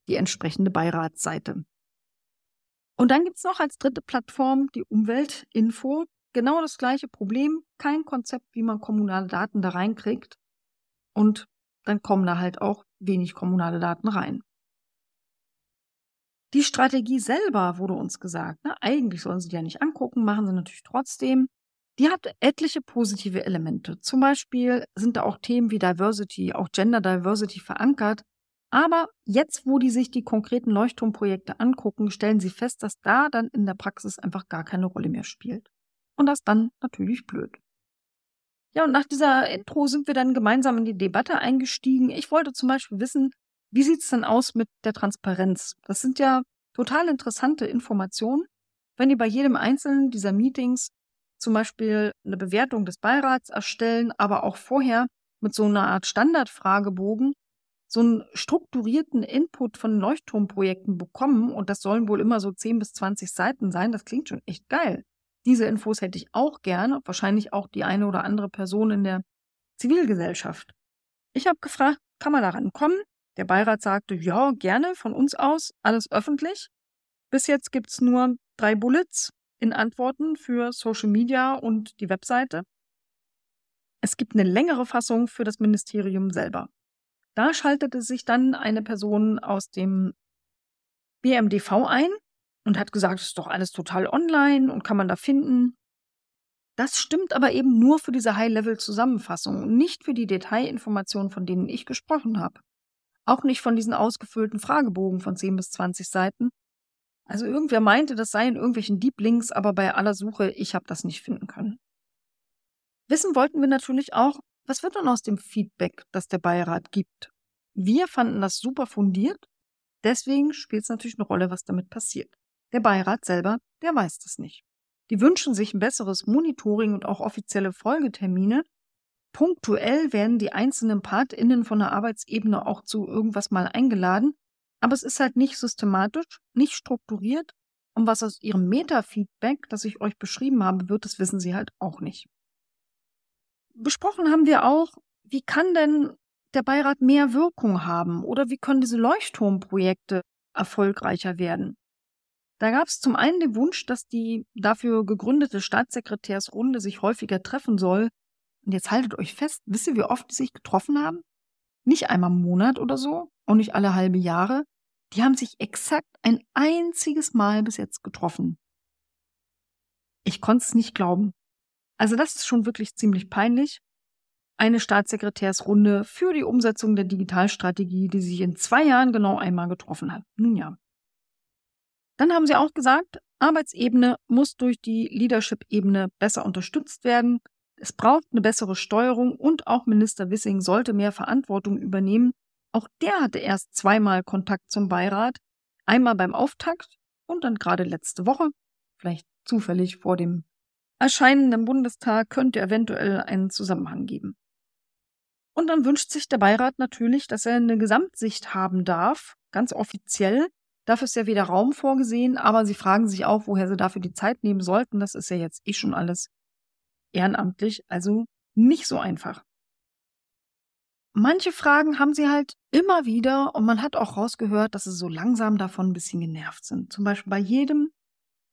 die entsprechende Beiratsseite. Und dann gibt's noch als dritte Plattform die Umweltinfo. Genau das gleiche Problem, kein Konzept, wie man kommunale Daten da reinkriegt. Und dann kommen da halt auch wenig kommunale Daten rein. Die Strategie selber wurde uns gesagt, ne? eigentlich sollen sie die ja nicht angucken, machen sie natürlich trotzdem. Die hat etliche positive Elemente. Zum Beispiel sind da auch Themen wie Diversity, auch Gender Diversity verankert. Aber jetzt, wo die sich die konkreten Leuchtturmprojekte angucken, stellen sie fest, dass da dann in der Praxis einfach gar keine Rolle mehr spielt. Und das dann natürlich blöd. Ja, und nach dieser Intro sind wir dann gemeinsam in die Debatte eingestiegen. Ich wollte zum Beispiel wissen, wie sieht's denn aus mit der Transparenz? Das sind ja total interessante Informationen. Wenn die bei jedem einzelnen dieser Meetings zum Beispiel eine Bewertung des Beirats erstellen, aber auch vorher mit so einer Art Standardfragebogen so einen strukturierten Input von Leuchtturmprojekten bekommen und das sollen wohl immer so 10 bis 20 Seiten sein. Das klingt schon echt geil. Diese Infos hätte ich auch gerne, wahrscheinlich auch die eine oder andere Person in der Zivilgesellschaft. Ich habe gefragt, kann man daran kommen? Der Beirat sagte, ja, gerne, von uns aus, alles öffentlich. Bis jetzt gibt's nur drei Bullets, in Antworten für Social Media und die Webseite. Es gibt eine längere Fassung für das Ministerium selber. Da schaltete sich dann eine Person aus dem BMDV ein und hat gesagt, es ist doch alles total online und kann man da finden. Das stimmt aber eben nur für diese High-Level-Zusammenfassung und nicht für die Detailinformationen, von denen ich gesprochen habe. Auch nicht von diesen ausgefüllten Fragebogen von 10 bis 20 Seiten, also irgendwer meinte, das sei in irgendwelchen Deep Links, aber bei aller Suche, ich habe das nicht finden können. Wissen wollten wir natürlich auch, was wird dann aus dem Feedback, das der Beirat gibt? Wir fanden das super fundiert, deswegen spielt es natürlich eine Rolle, was damit passiert. Der Beirat selber, der weiß das nicht. Die wünschen sich ein besseres Monitoring und auch offizielle Folgetermine. Punktuell werden die einzelnen PartInnen von der Arbeitsebene auch zu irgendwas mal eingeladen, aber es ist halt nicht systematisch, nicht strukturiert. Und was aus ihrem Meta-Feedback, das ich euch beschrieben habe, wird, das wissen sie halt auch nicht. Besprochen haben wir auch, wie kann denn der Beirat mehr Wirkung haben oder wie können diese Leuchtturmprojekte erfolgreicher werden? Da gab es zum einen den Wunsch, dass die dafür gegründete Staatssekretärsrunde sich häufiger treffen soll. Und jetzt haltet euch fest, wisst ihr, wie oft die sich getroffen haben? Nicht einmal im Monat oder so, auch nicht alle halbe Jahre, die haben sich exakt ein einziges Mal bis jetzt getroffen. Ich konnte es nicht glauben. Also das ist schon wirklich ziemlich peinlich. Eine Staatssekretärsrunde für die Umsetzung der Digitalstrategie, die sich in zwei Jahren genau einmal getroffen hat. Nun ja. Dann haben sie auch gesagt, Arbeitsebene muss durch die Leadership-Ebene besser unterstützt werden. Es braucht eine bessere Steuerung und auch Minister Wissing sollte mehr Verantwortung übernehmen auch der hatte erst zweimal Kontakt zum Beirat, einmal beim Auftakt und dann gerade letzte Woche, vielleicht zufällig vor dem erscheinenden Bundestag, könnte eventuell einen Zusammenhang geben. Und dann wünscht sich der Beirat natürlich, dass er eine Gesamtsicht haben darf, ganz offiziell. Dafür ist ja wieder Raum vorgesehen, aber sie fragen sich auch, woher sie dafür die Zeit nehmen sollten. Das ist ja jetzt eh schon alles ehrenamtlich, also nicht so einfach manche Fragen haben sie halt immer wieder und man hat auch rausgehört, dass sie so langsam davon ein bisschen genervt sind. Zum Beispiel bei jedem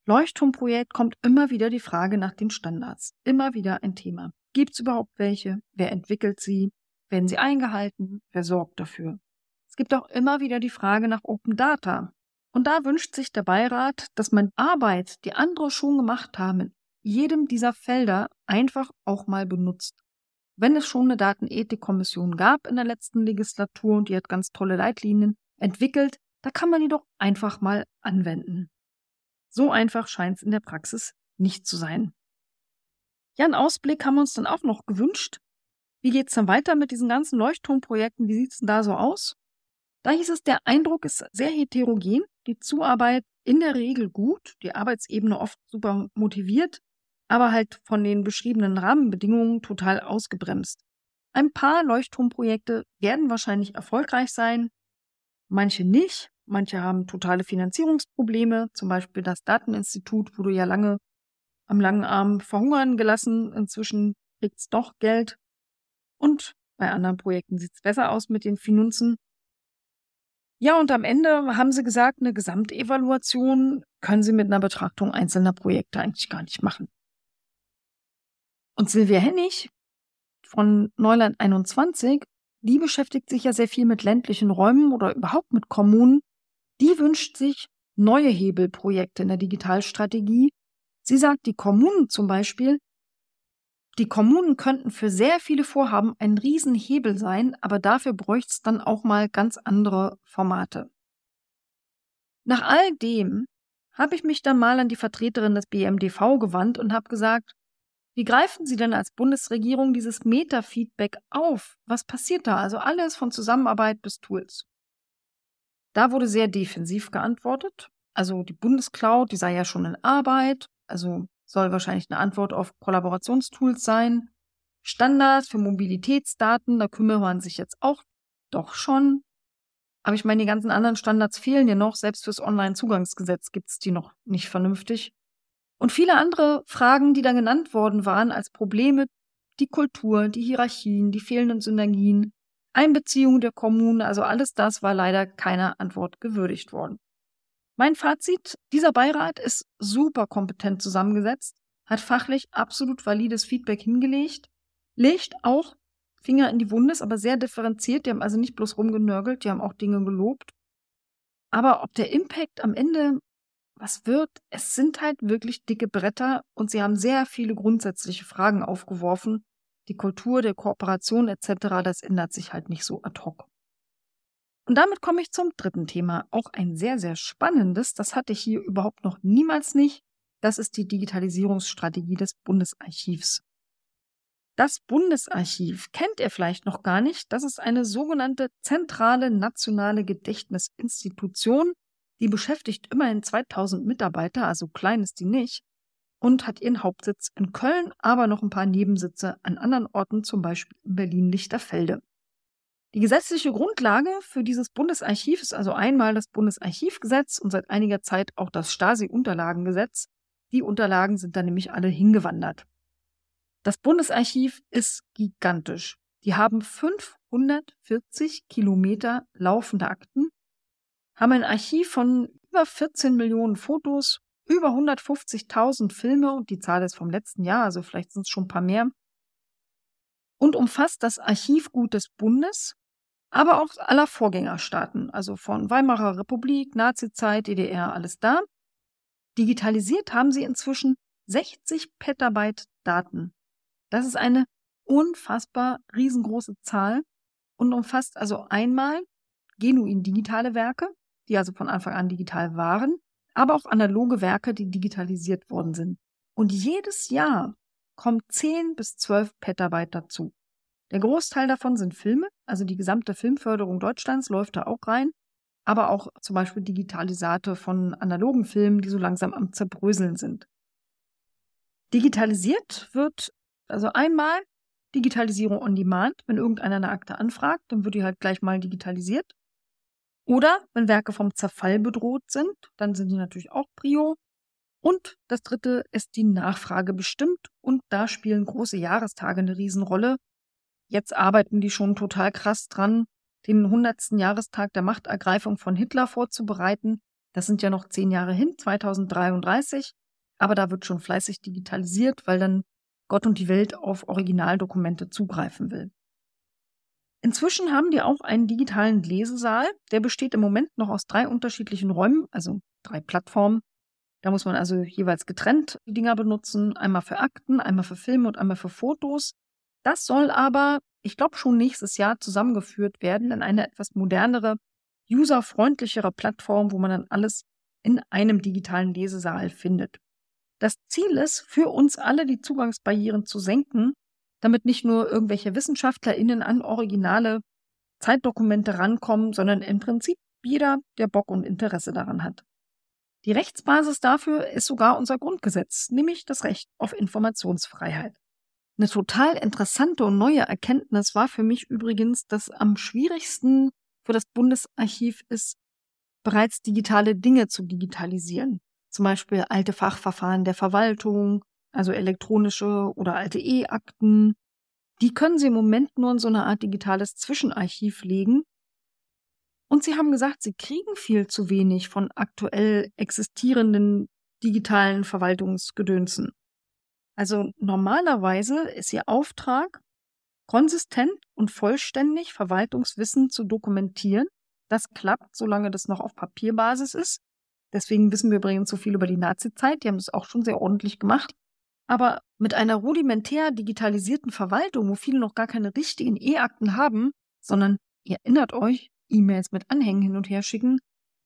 Leuchtturmprojekt kommt immer wieder die Frage nach den Standards. Immer wieder ein Thema. Gibt es überhaupt welche? Wer entwickelt sie? Werden sie eingehalten? Wer sorgt dafür? Es gibt auch immer wieder die Frage nach Open Data. Und da wünscht sich der Beirat, dass man Arbeit, die andere schon gemacht haben, in jedem dieser Felder einfach auch mal benutzt. Wenn es schon eine Datenethikkommission gab in der letzten Legislatur und die hat ganz tolle Leitlinien entwickelt, da kann man die doch einfach mal anwenden. So einfach scheint es in der Praxis nicht zu sein. Ja, einen Ausblick haben wir uns dann auch noch gewünscht. Wie geht es dann weiter mit diesen ganzen Leuchtturmprojekten? Wie sieht es denn da so aus? Da hieß es, der Eindruck ist sehr heterogen, die Zuarbeit in der Regel gut, die Arbeitsebene oft super motiviert, aber halt von den beschriebenen Rahmenbedingungen total ausgebremst. Ein paar Leuchtturmprojekte werden wahrscheinlich erfolgreich sein, manche nicht. Manche haben totale Finanzierungsprobleme, zum Beispiel das Dateninstitut wurde ja lange am langen Arm verhungern gelassen. Inzwischen kriegt es doch Geld. Und bei anderen Projekten sieht es besser aus mit den Finanzen. Ja, und am Ende haben sie gesagt, eine Gesamtevaluation können sie mit einer Betrachtung einzelner Projekte eigentlich gar nicht machen. Und Silvia Hennig von Neuland 21, die beschäftigt sich ja sehr viel mit ländlichen Räumen oder überhaupt mit Kommunen. Die wünscht sich neue Hebelprojekte in der Digitalstrategie. Sie sagt, die Kommunen zum Beispiel, die Kommunen könnten für sehr viele Vorhaben ein Riesenhebel sein, aber dafür bräuchte es dann auch mal ganz andere Formate. Nach all dem habe ich mich dann mal an die Vertreterin des BMDV gewandt und habe gesagt, wie greifen Sie denn als Bundesregierung dieses Meta-Feedback auf? Was passiert da? Also alles von Zusammenarbeit bis Tools. Da wurde sehr defensiv geantwortet. Also die Bundescloud, die sei ja schon in Arbeit, also soll wahrscheinlich eine Antwort auf Kollaborationstools sein. Standards für Mobilitätsdaten, da kümmert man sich jetzt auch doch schon. Aber ich meine, die ganzen anderen Standards fehlen ja noch. Selbst fürs Online-Zugangsgesetz gibt es die noch nicht vernünftig. Und viele andere Fragen, die da genannt worden waren als Probleme, die Kultur, die Hierarchien, die fehlenden Synergien, Einbeziehung der Kommunen, also alles das war leider keiner Antwort gewürdigt worden. Mein Fazit, dieser Beirat ist super kompetent zusammengesetzt, hat fachlich absolut valides Feedback hingelegt, legt auch Finger in die Wunde, aber sehr differenziert, die haben also nicht bloß rumgenörgelt, die haben auch Dinge gelobt. Aber ob der Impact am Ende was wird, es sind halt wirklich dicke Bretter und sie haben sehr viele grundsätzliche Fragen aufgeworfen. Die Kultur der Kooperation etc., das ändert sich halt nicht so ad hoc. Und damit komme ich zum dritten Thema, auch ein sehr, sehr spannendes, das hatte ich hier überhaupt noch niemals nicht. Das ist die Digitalisierungsstrategie des Bundesarchivs. Das Bundesarchiv kennt ihr vielleicht noch gar nicht. Das ist eine sogenannte zentrale nationale Gedächtnisinstitution, die beschäftigt immerhin 2000 Mitarbeiter, also klein ist die nicht, und hat ihren Hauptsitz in Köln, aber noch ein paar Nebensitze an anderen Orten, zum Beispiel in Berlin-Lichterfelde. Die gesetzliche Grundlage für dieses Bundesarchiv ist also einmal das Bundesarchivgesetz und seit einiger Zeit auch das Stasi-Unterlagengesetz. Die Unterlagen sind da nämlich alle hingewandert. Das Bundesarchiv ist gigantisch. Die haben 540 Kilometer laufende Akten haben ein Archiv von über 14 Millionen Fotos, über 150.000 Filme und die Zahl ist vom letzten Jahr, also vielleicht sind es schon ein paar mehr. Und umfasst das Archivgut des Bundes, aber auch aller Vorgängerstaaten, also von Weimarer Republik, Nazizeit, DDR, alles da. Digitalisiert haben sie inzwischen 60 Petabyte Daten. Das ist eine unfassbar riesengroße Zahl und umfasst also einmal genuin digitale Werke, die also von Anfang an digital waren, aber auch analoge Werke, die digitalisiert worden sind. Und jedes Jahr kommt 10 bis 12 Petabyte dazu. Der Großteil davon sind Filme, also die gesamte Filmförderung Deutschlands läuft da auch rein, aber auch zum Beispiel Digitalisate von analogen Filmen, die so langsam am Zerbröseln sind. Digitalisiert wird also einmal Digitalisierung on Demand. Wenn irgendeiner eine Akte anfragt, dann wird die halt gleich mal digitalisiert. Oder wenn Werke vom Zerfall bedroht sind, dann sind die natürlich auch Prio. Und das dritte ist die Nachfrage bestimmt und da spielen große Jahrestage eine Riesenrolle. Jetzt arbeiten die schon total krass dran, den 100. Jahrestag der Machtergreifung von Hitler vorzubereiten. Das sind ja noch zehn Jahre hin, 2033. Aber da wird schon fleißig digitalisiert, weil dann Gott und die Welt auf Originaldokumente zugreifen will. Inzwischen haben die auch einen digitalen Lesesaal. Der besteht im Moment noch aus drei unterschiedlichen Räumen, also drei Plattformen. Da muss man also jeweils getrennt die Dinger benutzen. Einmal für Akten, einmal für Filme und einmal für Fotos. Das soll aber, ich glaube, schon nächstes Jahr zusammengeführt werden in eine etwas modernere, userfreundlichere Plattform, wo man dann alles in einem digitalen Lesesaal findet. Das Ziel ist, für uns alle die Zugangsbarrieren zu senken damit nicht nur irgendwelche WissenschaftlerInnen an originale Zeitdokumente rankommen, sondern im Prinzip jeder, der Bock und Interesse daran hat. Die Rechtsbasis dafür ist sogar unser Grundgesetz, nämlich das Recht auf Informationsfreiheit. Eine total interessante und neue Erkenntnis war für mich übrigens, dass am schwierigsten für das Bundesarchiv ist, bereits digitale Dinge zu digitalisieren. Zum Beispiel alte Fachverfahren der Verwaltung, also elektronische oder alte E-Akten. Die können Sie im Moment nur in so eine Art digitales Zwischenarchiv legen. Und Sie haben gesagt, Sie kriegen viel zu wenig von aktuell existierenden digitalen Verwaltungsgedönsen. Also normalerweise ist Ihr Auftrag, konsistent und vollständig Verwaltungswissen zu dokumentieren. Das klappt, solange das noch auf Papierbasis ist. Deswegen wissen wir übrigens so viel über die Nazizeit. Die haben das auch schon sehr ordentlich gemacht. Aber mit einer rudimentär digitalisierten Verwaltung, wo viele noch gar keine richtigen E-Akten haben, sondern ihr erinnert euch, E-Mails mit Anhängen hin und her schicken,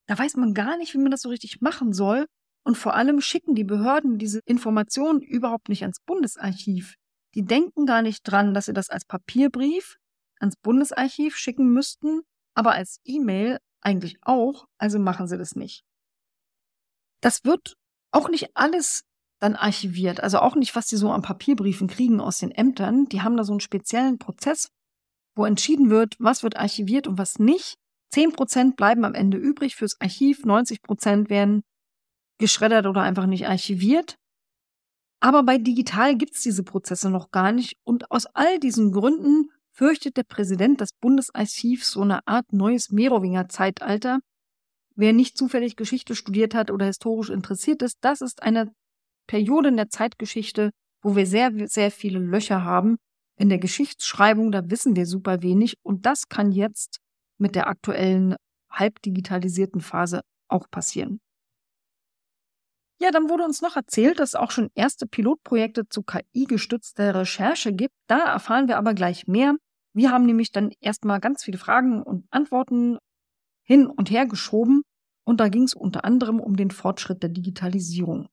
da weiß man gar nicht, wie man das so richtig machen soll. Und vor allem schicken die Behörden diese Informationen überhaupt nicht ans Bundesarchiv. Die denken gar nicht dran, dass sie das als Papierbrief ans Bundesarchiv schicken müssten, aber als E-Mail eigentlich auch, also machen sie das nicht. Das wird auch nicht alles dann archiviert, also auch nicht, was die so an Papierbriefen kriegen aus den Ämtern. Die haben da so einen speziellen Prozess, wo entschieden wird, was wird archiviert und was nicht. Zehn Prozent bleiben am Ende übrig fürs Archiv, 90 Prozent werden geschreddert oder einfach nicht archiviert. Aber bei digital gibt es diese Prozesse noch gar nicht. Und aus all diesen Gründen fürchtet der Präsident des Bundesarchivs so eine Art neues Merowinger-Zeitalter. Wer nicht zufällig Geschichte studiert hat oder historisch interessiert ist, das ist eine Periode in der Zeitgeschichte, wo wir sehr, sehr viele Löcher haben. In der Geschichtsschreibung, da wissen wir super wenig. Und das kann jetzt mit der aktuellen halb digitalisierten Phase auch passieren. Ja, dann wurde uns noch erzählt, dass es auch schon erste Pilotprojekte zu KI-gestützter Recherche gibt. Da erfahren wir aber gleich mehr. Wir haben nämlich dann erstmal ganz viele Fragen und Antworten hin und her geschoben und da ging es unter anderem um den Fortschritt der Digitalisierung.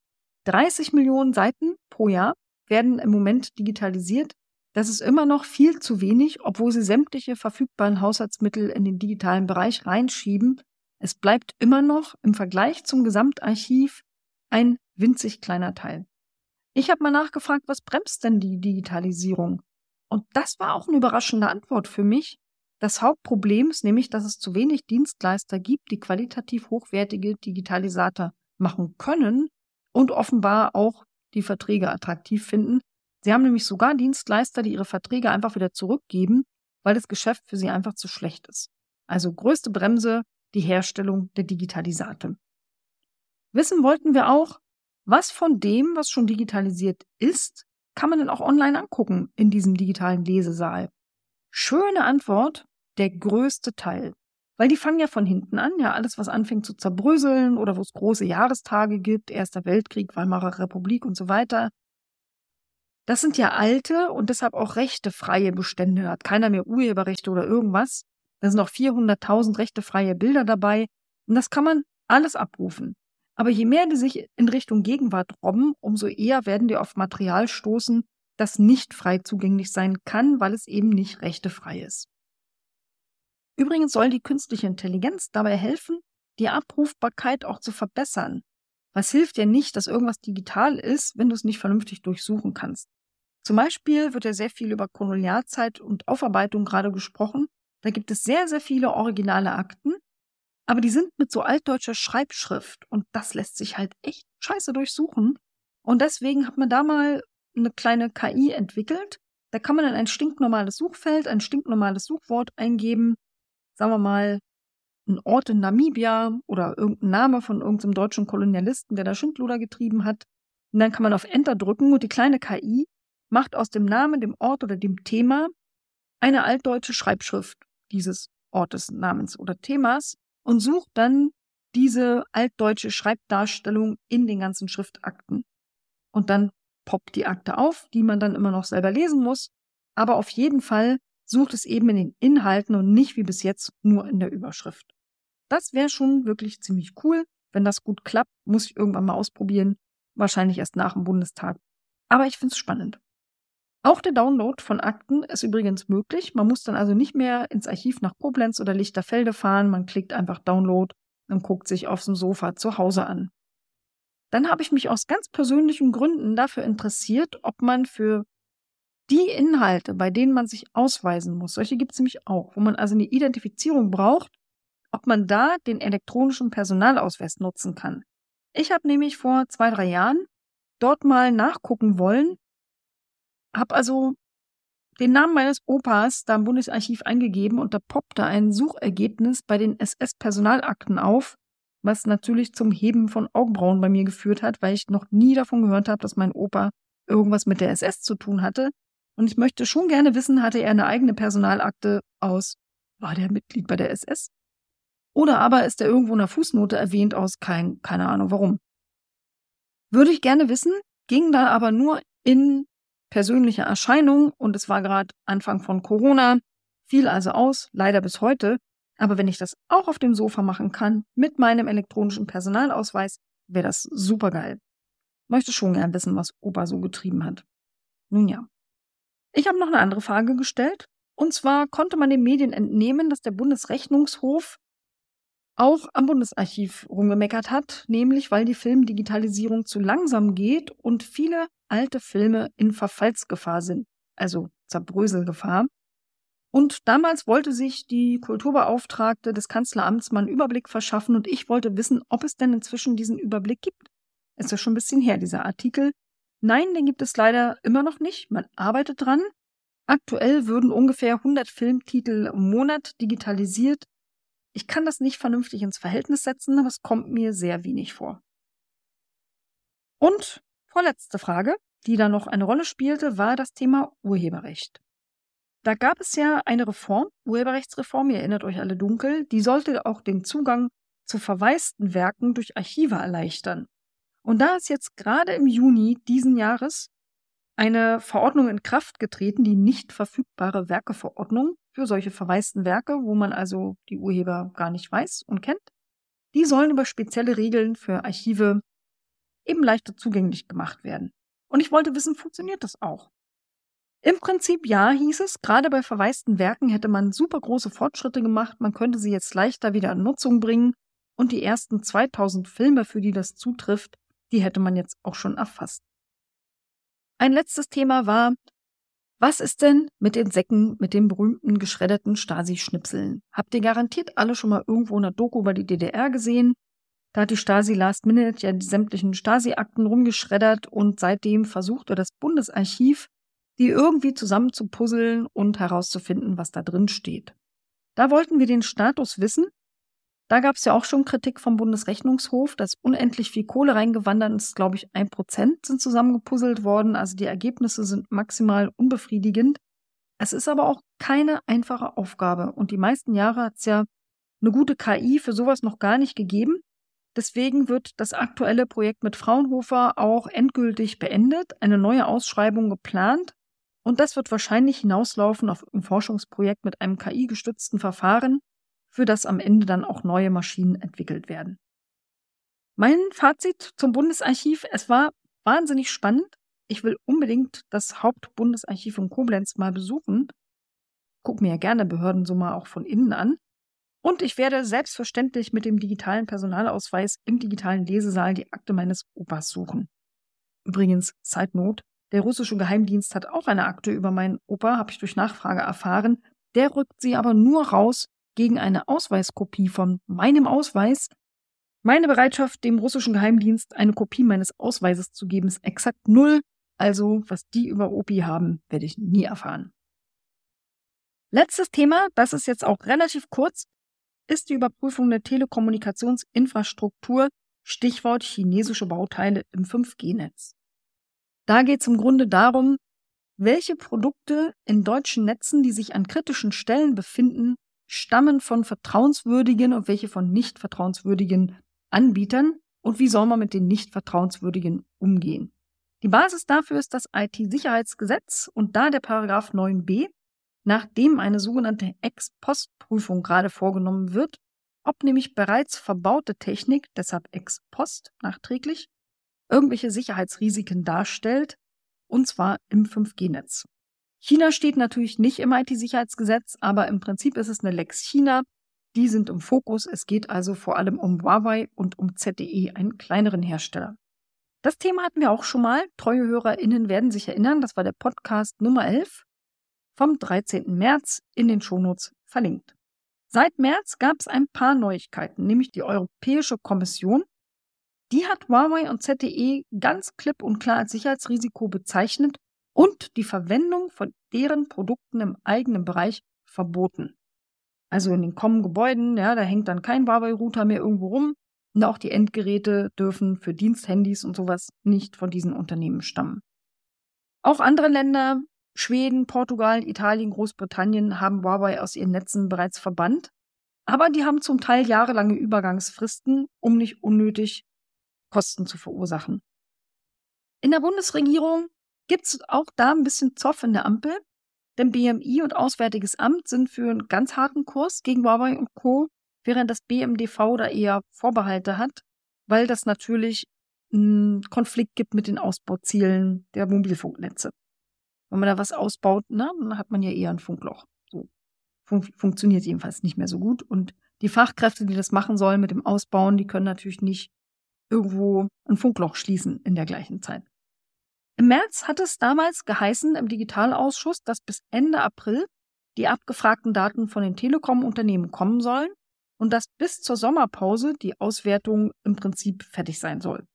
30 Millionen Seiten pro Jahr werden im Moment digitalisiert. Das ist immer noch viel zu wenig, obwohl sie sämtliche verfügbaren Haushaltsmittel in den digitalen Bereich reinschieben. Es bleibt immer noch im Vergleich zum Gesamtarchiv ein winzig kleiner Teil. Ich habe mal nachgefragt, was bremst denn die Digitalisierung? Und das war auch eine überraschende Antwort für mich. Das Hauptproblem ist nämlich, dass es zu wenig Dienstleister gibt, die qualitativ hochwertige Digitalisator machen können und offenbar auch die Verträge attraktiv finden. Sie haben nämlich sogar Dienstleister, die ihre Verträge einfach wieder zurückgeben, weil das Geschäft für sie einfach zu schlecht ist. Also größte Bremse, die Herstellung der Digitalisate. Wissen wollten wir auch, was von dem, was schon digitalisiert ist, kann man denn auch online angucken in diesem digitalen Lesesaal? Schöne Antwort, der größte Teil. Weil die fangen ja von hinten an, ja, alles, was anfängt zu zerbröseln oder wo es große Jahrestage gibt, Erster Weltkrieg, Weimarer Republik und so weiter. Das sind ja alte und deshalb auch rechtefreie Bestände. Hat keiner mehr Urheberrechte oder irgendwas. Da sind auch 400.000 rechtefreie Bilder dabei. Und das kann man alles abrufen. Aber je mehr die sich in Richtung Gegenwart robben, umso eher werden die auf Material stoßen, das nicht frei zugänglich sein kann, weil es eben nicht rechtefrei ist. Übrigens soll die künstliche Intelligenz dabei helfen, die Abrufbarkeit auch zu verbessern. Was hilft dir nicht, dass irgendwas digital ist, wenn du es nicht vernünftig durchsuchen kannst? Zum Beispiel wird ja sehr viel über Kolonialzeit und Aufarbeitung gerade gesprochen. Da gibt es sehr, sehr viele originale Akten, aber die sind mit so altdeutscher Schreibschrift und das lässt sich halt echt scheiße durchsuchen. Und deswegen hat man da mal eine kleine KI entwickelt. Da kann man in ein stinknormales Suchfeld, ein stinknormales Suchwort eingeben. Sagen wir mal, ein Ort in Namibia oder irgendein Name von irgendeinem deutschen Kolonialisten, der da Schindluder getrieben hat. Und dann kann man auf Enter drücken und die kleine KI macht aus dem Namen, dem Ort oder dem Thema eine altdeutsche Schreibschrift dieses Ortes, Namens oder Themas und sucht dann diese altdeutsche Schreibdarstellung in den ganzen Schriftakten. Und dann poppt die Akte auf, die man dann immer noch selber lesen muss. Aber auf jeden Fall sucht es eben in den Inhalten und nicht wie bis jetzt nur in der Überschrift. Das wäre schon wirklich ziemlich cool. Wenn das gut klappt, muss ich irgendwann mal ausprobieren. Wahrscheinlich erst nach dem Bundestag. Aber ich finde es spannend. Auch der Download von Akten ist übrigens möglich. Man muss dann also nicht mehr ins Archiv nach Koblenz oder Lichterfelde fahren. Man klickt einfach Download und guckt sich auf dem Sofa zu Hause an. Dann habe ich mich aus ganz persönlichen Gründen dafür interessiert, ob man für die Inhalte, bei denen man sich ausweisen muss, solche gibt es nämlich auch, wo man also eine Identifizierung braucht, ob man da den elektronischen Personalausweis nutzen kann. Ich habe nämlich vor zwei, drei Jahren dort mal nachgucken wollen, habe also den Namen meines Opas da im Bundesarchiv eingegeben und da poppte ein Suchergebnis bei den SS-Personalakten auf, was natürlich zum Heben von Augenbrauen bei mir geführt hat, weil ich noch nie davon gehört habe, dass mein Opa irgendwas mit der SS zu tun hatte. Und ich möchte schon gerne wissen, hatte er eine eigene Personalakte aus, war der Mitglied bei der SS? Oder aber ist er irgendwo in der Fußnote erwähnt aus kein, keine Ahnung warum. Würde ich gerne wissen, ging da aber nur in persönliche Erscheinung und es war gerade Anfang von Corona, fiel also aus, leider bis heute. Aber wenn ich das auch auf dem Sofa machen kann, mit meinem elektronischen Personalausweis, wäre das super geil. Möchte schon gern wissen, was Opa so getrieben hat. Nun ja. Ich habe noch eine andere Frage gestellt. Und zwar konnte man den Medien entnehmen, dass der Bundesrechnungshof auch am Bundesarchiv rumgemeckert hat, nämlich weil die Filmdigitalisierung zu langsam geht und viele alte Filme in Verfallsgefahr sind, also Zerbröselgefahr. Und damals wollte sich die Kulturbeauftragte des Kanzleramts mal einen Überblick verschaffen und ich wollte wissen, ob es denn inzwischen diesen Überblick gibt. Ist ja schon ein bisschen her, dieser Artikel. Nein, den gibt es leider immer noch nicht. Man arbeitet dran. Aktuell würden ungefähr 100 Filmtitel im Monat digitalisiert. Ich kann das nicht vernünftig ins Verhältnis setzen, aber es kommt mir sehr wenig vor. Und Vorletzte Frage, die da noch eine Rolle spielte, war das Thema Urheberrecht. Da gab es ja eine Reform, Urheberrechtsreform, ihr erinnert euch alle dunkel, die sollte auch den Zugang zu verwaisten Werken durch Archive erleichtern. Und da ist jetzt gerade im Juni diesen Jahres eine Verordnung in Kraft getreten, die nicht verfügbare Werkeverordnung für solche verwaisten Werke, wo man also die Urheber gar nicht weiß und kennt. Die sollen über spezielle Regeln für Archive eben leichter zugänglich gemacht werden. Und ich wollte wissen, funktioniert das auch? Im Prinzip ja, hieß es, gerade bei verwaisten Werken hätte man super große Fortschritte gemacht, man könnte sie jetzt leichter wieder in Nutzung bringen und die ersten 2000 Filme, für die das zutrifft, die hätte man jetzt auch schon erfasst. Ein letztes Thema war, was ist denn mit den Säcken mit den berühmten geschredderten Stasi-Schnipseln? Habt ihr garantiert alle schon mal irgendwo in der Doku über die DDR gesehen? Da hat die Stasi Last Minute ja die sämtlichen Stasi-Akten rumgeschreddert und seitdem versuchte das Bundesarchiv, die irgendwie zusammenzupuzzeln und herauszufinden, was da drin steht. Da wollten wir den Status wissen. Da gab es ja auch schon Kritik vom Bundesrechnungshof, dass unendlich viel Kohle reingewandert ist, glaube ich, ein Prozent sind zusammengepuzzelt worden. Also die Ergebnisse sind maximal unbefriedigend. Es ist aber auch keine einfache Aufgabe und die meisten Jahre hat es ja eine gute KI für sowas noch gar nicht gegeben. Deswegen wird das aktuelle Projekt mit Fraunhofer auch endgültig beendet, eine neue Ausschreibung geplant und das wird wahrscheinlich hinauslaufen auf ein Forschungsprojekt mit einem KI-gestützten Verfahren, für das am Ende dann auch neue Maschinen entwickelt werden. Mein Fazit zum Bundesarchiv, es war wahnsinnig spannend. Ich will unbedingt das Hauptbundesarchiv in Koblenz mal besuchen. Guck mir ja gerne Behörden so mal auch von innen an. Und ich werde selbstverständlich mit dem digitalen Personalausweis im digitalen Lesesaal die Akte meines Opas suchen. Übrigens, Side Note, der russische Geheimdienst hat auch eine Akte über meinen Opa, habe ich durch Nachfrage erfahren. Der rückt sie aber nur raus gegen eine Ausweiskopie von meinem Ausweis. Meine Bereitschaft, dem russischen Geheimdienst eine Kopie meines Ausweises zu geben, ist exakt null. Also, was die über Opi haben, werde ich nie erfahren. Letztes Thema, das ist jetzt auch relativ kurz, ist die Überprüfung der Telekommunikationsinfrastruktur, Stichwort chinesische Bauteile im 5G-Netz. Da geht es im Grunde darum, welche Produkte in deutschen Netzen, die sich an kritischen Stellen befinden, stammen von vertrauenswürdigen und welche von nicht vertrauenswürdigen Anbietern und wie soll man mit den nicht vertrauenswürdigen umgehen. Die Basis dafür ist das IT-Sicherheitsgesetz und da der Paragraph 9b, nachdem eine sogenannte Ex-Post-Prüfung gerade vorgenommen wird, ob nämlich bereits verbaute Technik, deshalb Ex-Post nachträglich, irgendwelche Sicherheitsrisiken darstellt, und zwar im 5G-Netz. China steht natürlich nicht im IT-Sicherheitsgesetz, aber im Prinzip ist es eine Lex China. Die sind im Fokus. Es geht also vor allem um Huawei und um ZTE, einen kleineren Hersteller. Das Thema hatten wir auch schon mal. Treue HörerInnen werden sich erinnern, das war der Podcast Nummer 11 vom 13. März in den Shownotes verlinkt. Seit März gab es ein paar Neuigkeiten, nämlich die Europäische Kommission. Die hat Huawei und ZTE ganz klipp und klar als Sicherheitsrisiko bezeichnet und die Verwendung von deren Produkten im eigenen Bereich verboten. Also in den kommenden Gebäuden, ja, da hängt dann kein Huawei-Router mehr irgendwo rum. Und auch die Endgeräte dürfen für Diensthandys und sowas nicht von diesen Unternehmen stammen. Auch andere Länder, Schweden, Portugal, Italien, Großbritannien, haben Huawei aus ihren Netzen bereits verbannt. Aber die haben zum Teil jahrelange Übergangsfristen, um nicht unnötig Kosten zu verursachen. In der Bundesregierung gibt es auch da ein bisschen Zoff in der Ampel, denn BMI und Auswärtiges Amt sind für einen ganz harten Kurs gegen Huawei und Co., während das BMDV da eher Vorbehalte hat, weil das natürlich einen Konflikt gibt mit den Ausbauzielen der Mobilfunknetze. Wenn man da was ausbaut, na, dann hat man ja eher ein Funkloch. So. Fun funktioniert jedenfalls nicht mehr so gut. Und die Fachkräfte, die das machen sollen mit dem Ausbauen, die können natürlich nicht irgendwo ein Funkloch schließen in der gleichen Zeit. Im März hat es damals geheißen im Digitalausschuss, dass bis Ende April die abgefragten Daten von den Telekom-Unternehmen kommen sollen und dass bis zur Sommerpause die Auswertung im Prinzip fertig sein soll.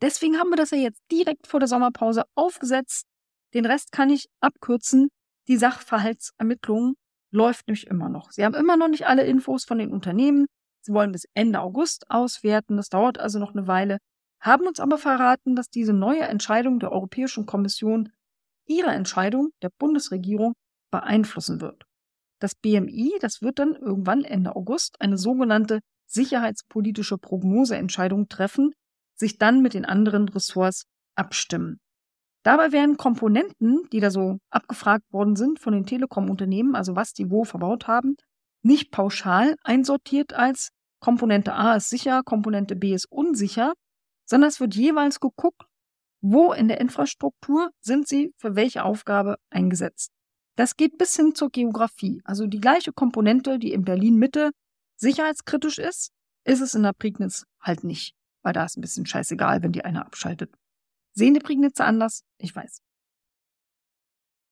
Deswegen haben wir das ja jetzt direkt vor der Sommerpause aufgesetzt. Den Rest kann ich abkürzen. Die Sachverhaltsermittlung läuft nämlich immer noch. Sie haben immer noch nicht alle Infos von den Unternehmen. Sie wollen bis Ende August auswerten. Das dauert also noch eine Weile haben uns aber verraten, dass diese neue Entscheidung der Europäischen Kommission ihre Entscheidung der Bundesregierung beeinflussen wird. Das BMI, das wird dann irgendwann Ende August eine sogenannte sicherheitspolitische Prognoseentscheidung treffen, sich dann mit den anderen Ressorts abstimmen. Dabei werden Komponenten, die da so abgefragt worden sind von den Telekom-Unternehmen, also was die wo verbaut haben, nicht pauschal einsortiert als Komponente A ist sicher, Komponente B ist unsicher, sondern es wird jeweils geguckt, wo in der Infrastruktur sind sie für welche Aufgabe eingesetzt. Das geht bis hin zur Geografie. Also die gleiche Komponente, die in Berlin Mitte sicherheitskritisch ist, ist es in der Prignitz halt nicht, weil da ist ein bisschen scheißegal, wenn die eine abschaltet. Sehen die Prignitzer anders? Ich weiß.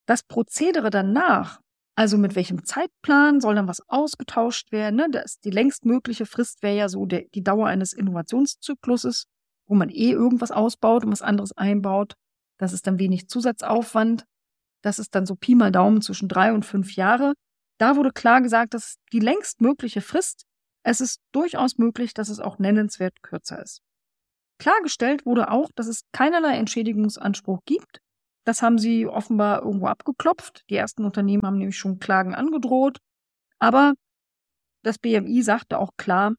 Das Prozedere danach, also mit welchem Zeitplan soll dann was ausgetauscht werden, ne? das, die längstmögliche Frist wäre ja so der, die Dauer eines Innovationszykluses wo man eh irgendwas ausbaut und was anderes einbaut. Das ist dann wenig Zusatzaufwand. Das ist dann so Pi mal Daumen zwischen drei und fünf Jahre. Da wurde klar gesagt, dass die längst mögliche Frist, es ist durchaus möglich, dass es auch nennenswert kürzer ist. Klargestellt wurde auch, dass es keinerlei Entschädigungsanspruch gibt. Das haben sie offenbar irgendwo abgeklopft. Die ersten Unternehmen haben nämlich schon Klagen angedroht. Aber das BMI sagte auch klar,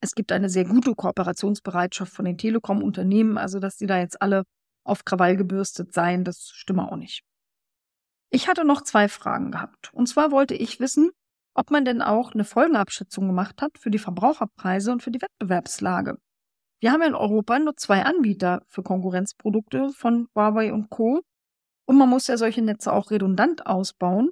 es gibt eine sehr gute Kooperationsbereitschaft von den Telekom-Unternehmen, also dass die da jetzt alle auf Krawall gebürstet seien, das stimme auch nicht. Ich hatte noch zwei Fragen gehabt. Und zwar wollte ich wissen, ob man denn auch eine Folgenabschätzung gemacht hat für die Verbraucherpreise und für die Wettbewerbslage. Wir haben ja in Europa nur zwei Anbieter für Konkurrenzprodukte von Huawei und Co. Und man muss ja solche Netze auch redundant ausbauen.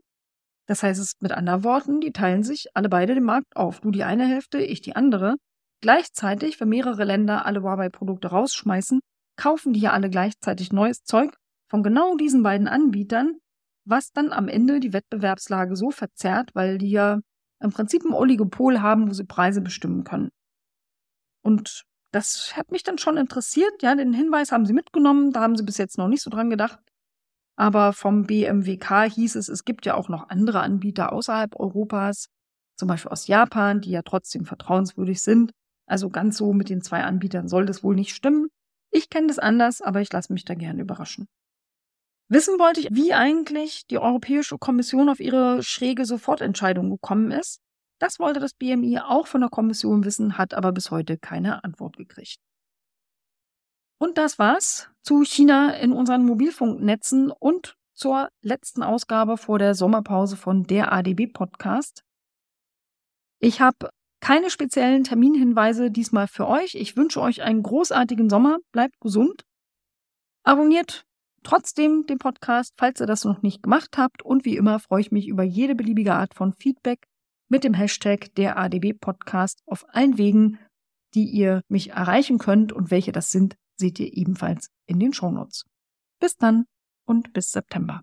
Das heißt es mit anderen Worten, die teilen sich alle beide den Markt auf. Du die eine Hälfte, ich die andere. Gleichzeitig, wenn mehrere Länder alle Huawei-Produkte rausschmeißen, kaufen die ja alle gleichzeitig neues Zeug von genau diesen beiden Anbietern, was dann am Ende die Wettbewerbslage so verzerrt, weil die ja im Prinzip ein Oligopol haben, wo sie Preise bestimmen können. Und das hat mich dann schon interessiert. Ja, den Hinweis haben sie mitgenommen, da haben sie bis jetzt noch nicht so dran gedacht. Aber vom BMWK hieß es, es gibt ja auch noch andere Anbieter außerhalb Europas, zum Beispiel aus Japan, die ja trotzdem vertrauenswürdig sind. Also ganz so mit den zwei Anbietern soll das wohl nicht stimmen. Ich kenne das anders, aber ich lasse mich da gerne überraschen. Wissen wollte ich, wie eigentlich die Europäische Kommission auf ihre schräge Sofortentscheidung gekommen ist. Das wollte das BMI auch von der Kommission wissen, hat aber bis heute keine Antwort gekriegt. Und das war's zu China in unseren Mobilfunknetzen und zur letzten Ausgabe vor der Sommerpause von der ADB Podcast. Ich habe keine speziellen Terminhinweise diesmal für euch. Ich wünsche euch einen großartigen Sommer. Bleibt gesund. Abonniert trotzdem den Podcast, falls ihr das noch nicht gemacht habt. Und wie immer freue ich mich über jede beliebige Art von Feedback mit dem Hashtag der ADB Podcast auf allen Wegen, die ihr mich erreichen könnt. Und welche das sind, seht ihr ebenfalls in den Shownotes. Bis dann und bis September.